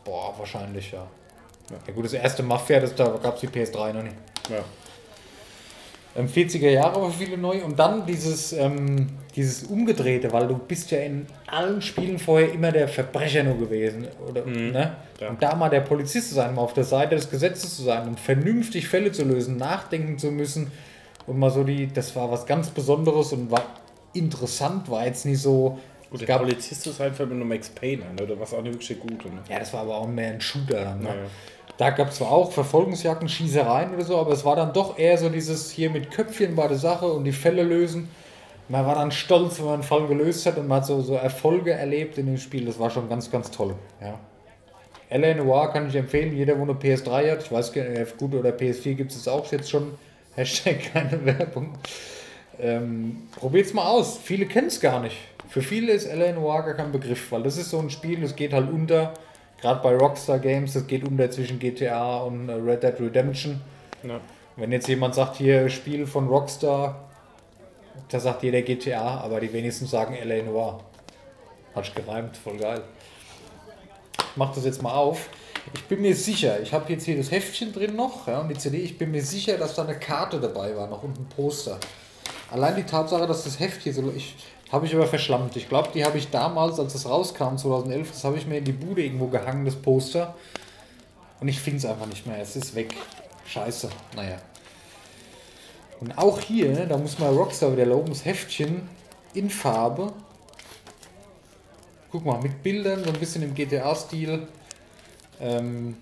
Boah, wahrscheinlich, ja. Ja, gut, das erste Mafia, das, da gab es die PS3 noch nicht. Ja. Ähm, 40er Jahre war für viele neu und dann dieses, ähm, dieses Umgedrehte, weil du bist ja in allen Spielen vorher immer der Verbrecher nur gewesen. Oder, ne? ja. Und da mal der Polizist zu sein, mal auf der Seite des Gesetzes zu sein und vernünftig Fälle zu lösen, nachdenken zu müssen und mal so die, das war was ganz Besonderes und war interessant, war jetzt nicht so. Gut, der Polizist ist halt mit einem Max Payne, ne? War es auch nicht wirklich gut. Ne? ja, das war aber auch mehr ein Shooter. Ne? Naja. Da gab es zwar auch Verfolgungsjagden, Schießereien oder so, aber es war dann doch eher so dieses hier mit Köpfchen bei der Sache und die Fälle lösen. Man war dann stolz, wenn man einen Fall gelöst hat und man hat so, so Erfolge erlebt in dem Spiel. Das war schon ganz, ganz toll. Ja. L.A. Noir kann ich empfehlen, jeder, wo eine PS3 hat. Ich weiß gar nicht, gut oder PS4 gibt es auch jetzt schon. Hashtag keine Werbung. Ähm, probiert's mal aus. Viele kennen es gar nicht. Für viele ist L.A. Noir gar kein Begriff, weil das ist so ein Spiel, das geht halt unter. Gerade bei Rockstar Games, das geht unter zwischen GTA und äh, Red Dead Redemption. Ja. Wenn jetzt jemand sagt, hier Spiel von Rockstar, da sagt jeder GTA, aber die wenigsten sagen L.A. Noir. Hat sich gereimt, voll geil. Ich mach das jetzt mal auf. Ich bin mir sicher, ich habe jetzt hier das Heftchen drin noch ja, und die CD, ich bin mir sicher, dass da eine Karte dabei war, noch und ein Poster. Allein die Tatsache, dass das Heft hier so. Ich, habe ich aber verschlammt. Ich glaube, die habe ich damals, als es rauskam, 2011, das habe ich mir in die Bude irgendwo gehangen, das Poster. Und ich finde es einfach nicht mehr. Es ist weg. Scheiße. Naja. Und auch hier, da muss mal Rockstar wieder loben, das Heftchen in Farbe. Guck mal, mit Bildern, so ein bisschen im GTA-Stil. Ähm,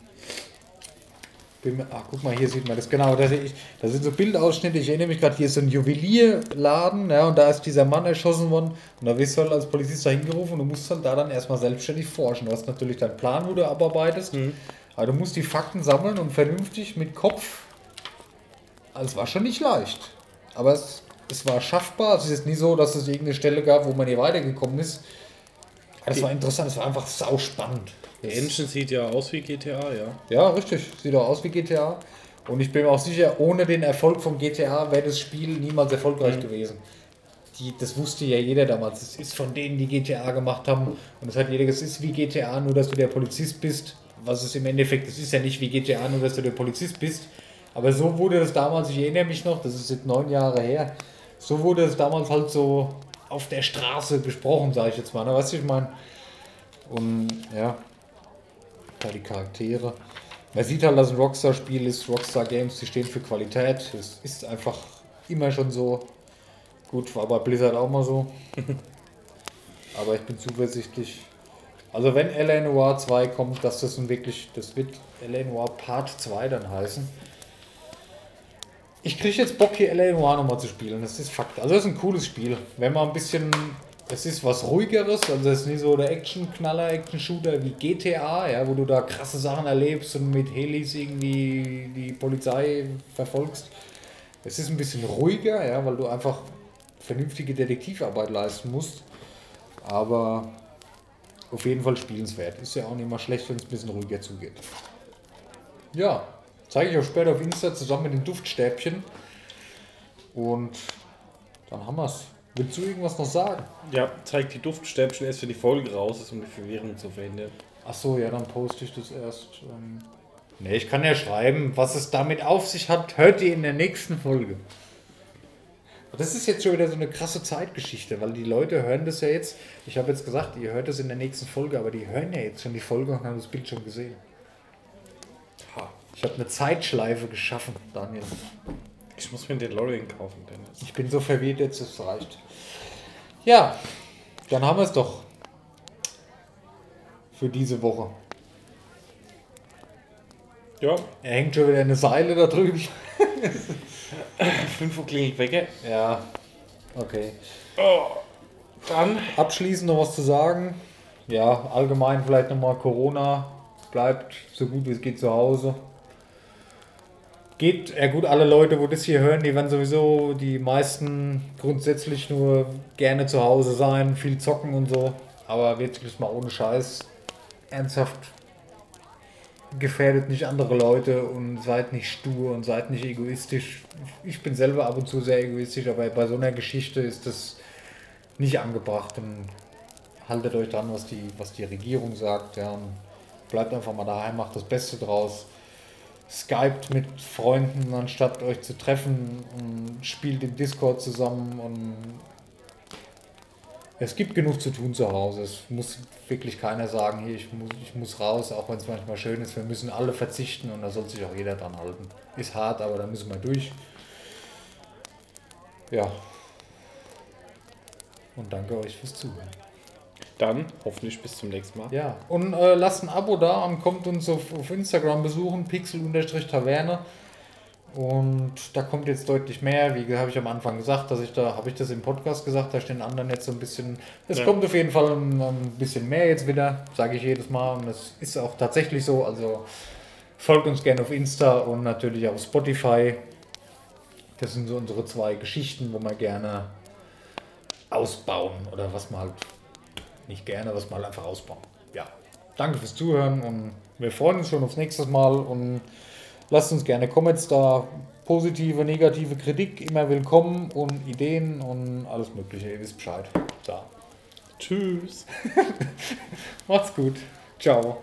mir- ach, guck mal, hier sieht man das genau. Das, ich, das sind so Bildausschnitte. Ich erinnere mich gerade, hier ist so ein Juwelierladen, ja, und da ist dieser Mann erschossen worden. Und da wirst du halt als Polizist da hingerufen und du musst halt da dann erstmal selbstständig forschen. Du hast natürlich deinen Plan, wo du abarbeitest. Aber du musst die Fakten sammeln und vernünftig mit Kopf. Also es war schon nicht leicht. Aber es, es war schaffbar. Es ist jetzt nie so, dass es irgendeine Stelle gab, wo man nicht weitergekommen ist. Aber es war interessant, es war einfach sauspannend. Der Engine sieht ja aus wie GTA, ja. Ja, richtig. Sieht auch aus wie GTA. Und ich bin mir auch sicher, ohne den Erfolg von GTA wäre das Spiel niemals erfolgreich gewesen. Die, das wusste ja jeder damals. Es ist von denen, die GTA gemacht haben. Und es hat jeder gesagt, es ist wie GTA, nur dass du der Polizist bist. Was es im Endeffekt, es ist ja nicht wie GTA, nur dass du der Polizist bist. Aber so wurde das damals, ich erinnere mich noch, das ist jetzt neun Jahre her, so wurde es damals halt so auf der Straße besprochen, sage ich jetzt mal. Ne? Weißt du, ich meine. Und ja, da die Charaktere. Man sieht halt, dass ein Rockstar-Spiel ist. Rockstar Games, die stehen für Qualität. Es ist einfach immer schon so. Gut, war bei Blizzard auch mal so. Aber ich bin zuversichtlich. Also wenn L.A. Noir 2 kommt, dass das nun wirklich, das wird L.A. Noir Part 2 dann heißen. Ich kriege jetzt Bock hier L.A. Noir nochmal zu spielen, das ist Fakt. Also das ist ein cooles Spiel. Wenn man ein bisschen, es ist was ruhigeres, also es ist nicht so der Action-Knaller, Action-Shooter wie GTA, ja, wo du da krasse Sachen erlebst und mit Helis irgendwie die Polizei verfolgst. Es ist ein bisschen ruhiger, ja, weil du einfach vernünftige Detektivarbeit leisten musst. Aber auf jeden Fall spielenswert. Ist ja auch nicht mal schlecht, wenn es ein bisschen ruhiger zugeht. Ja, zeige ich auch später auf Insta zusammen mit den Duftstäbchen. Und dann haben wir es. Willst du irgendwas noch sagen? Ja, zeigt die Duftstäbchen erst, wenn die Folge raus ist, um die Verwirrung zu verhindern. Ach so, ja, dann poste ich das erst. Ähm ne, ich kann ja schreiben, was es damit auf sich hat, hört ihr in der nächsten Folge. Das ist jetzt schon wieder so eine krasse Zeitgeschichte, weil die Leute hören das ja jetzt. Ich habe jetzt gesagt, ihr hört es in der nächsten Folge, aber die hören ja jetzt schon die Folge und haben das Bild schon gesehen. Ha. Ich habe eine Zeitschleife geschaffen, Daniel. Ich muss mir den DeLorean kaufen, Dennis. Ich bin so verwirrt jetzt, es reicht. Ja, dann haben wir es doch. Für diese Woche. Ja, Er hängt schon wieder eine Seile da drüben. 5 Uhr klingelt Wecker. Ja, okay. Oh, dann Abschließend noch was zu sagen. Ja, allgemein vielleicht nochmal Corona. Bleibt so gut wie es geht zu Hause. Geht, ja gut, alle Leute, wo das hier hören, die werden sowieso die meisten grundsätzlich nur gerne zu Hause sein, viel zocken und so. Aber wirklich mal ohne Scheiß. Ernsthaft. Gefährdet nicht andere Leute und seid nicht stur und seid nicht egoistisch. Ich bin selber ab und zu sehr egoistisch, aber bei so einer Geschichte ist das nicht angebracht und haltet euch dran, was die, was die Regierung sagt, ja, und bleibt einfach mal daheim, macht das Beste draus. Skypt mit Freunden, anstatt euch zu treffen und spielt im Discord zusammen und es gibt genug zu tun zu Hause. Es muss wirklich keiner sagen, hier, ich muss, ich muss raus, auch wenn es manchmal schön ist. Wir müssen alle verzichten und da soll sich auch jeder dran halten. Ist hart, aber da müssen wir durch. Ja. Und danke euch fürs Zuhören. Dann hoffentlich bis zum nächsten Mal. Ja, und äh, lasst ein Abo da und kommt uns auf, auf Instagram besuchen, pixel-taverne. Und da kommt jetzt deutlich mehr. Wie habe ich am Anfang gesagt, dass ich da, habe ich das im Podcast gesagt, da stehen anderen jetzt so ein bisschen. Es Ja. kommt auf jeden Fall ein, ein bisschen mehr jetzt wieder, sage ich jedes Mal. Und das ist auch tatsächlich so. Also folgt uns gerne auf Insta und natürlich auf Spotify. Das sind so unsere zwei Geschichten, wo wir gerne ausbauen oder was man halt nicht gerne, was mal einfach ausbauen. Ja, danke fürs Zuhören und wir freuen uns schon aufs nächste Mal und lasst uns gerne Comments da. Positive, negative Kritik immer willkommen und Ideen und alles Mögliche. Ihr wisst Bescheid. Da. Tschüss. Macht's gut. Ciao.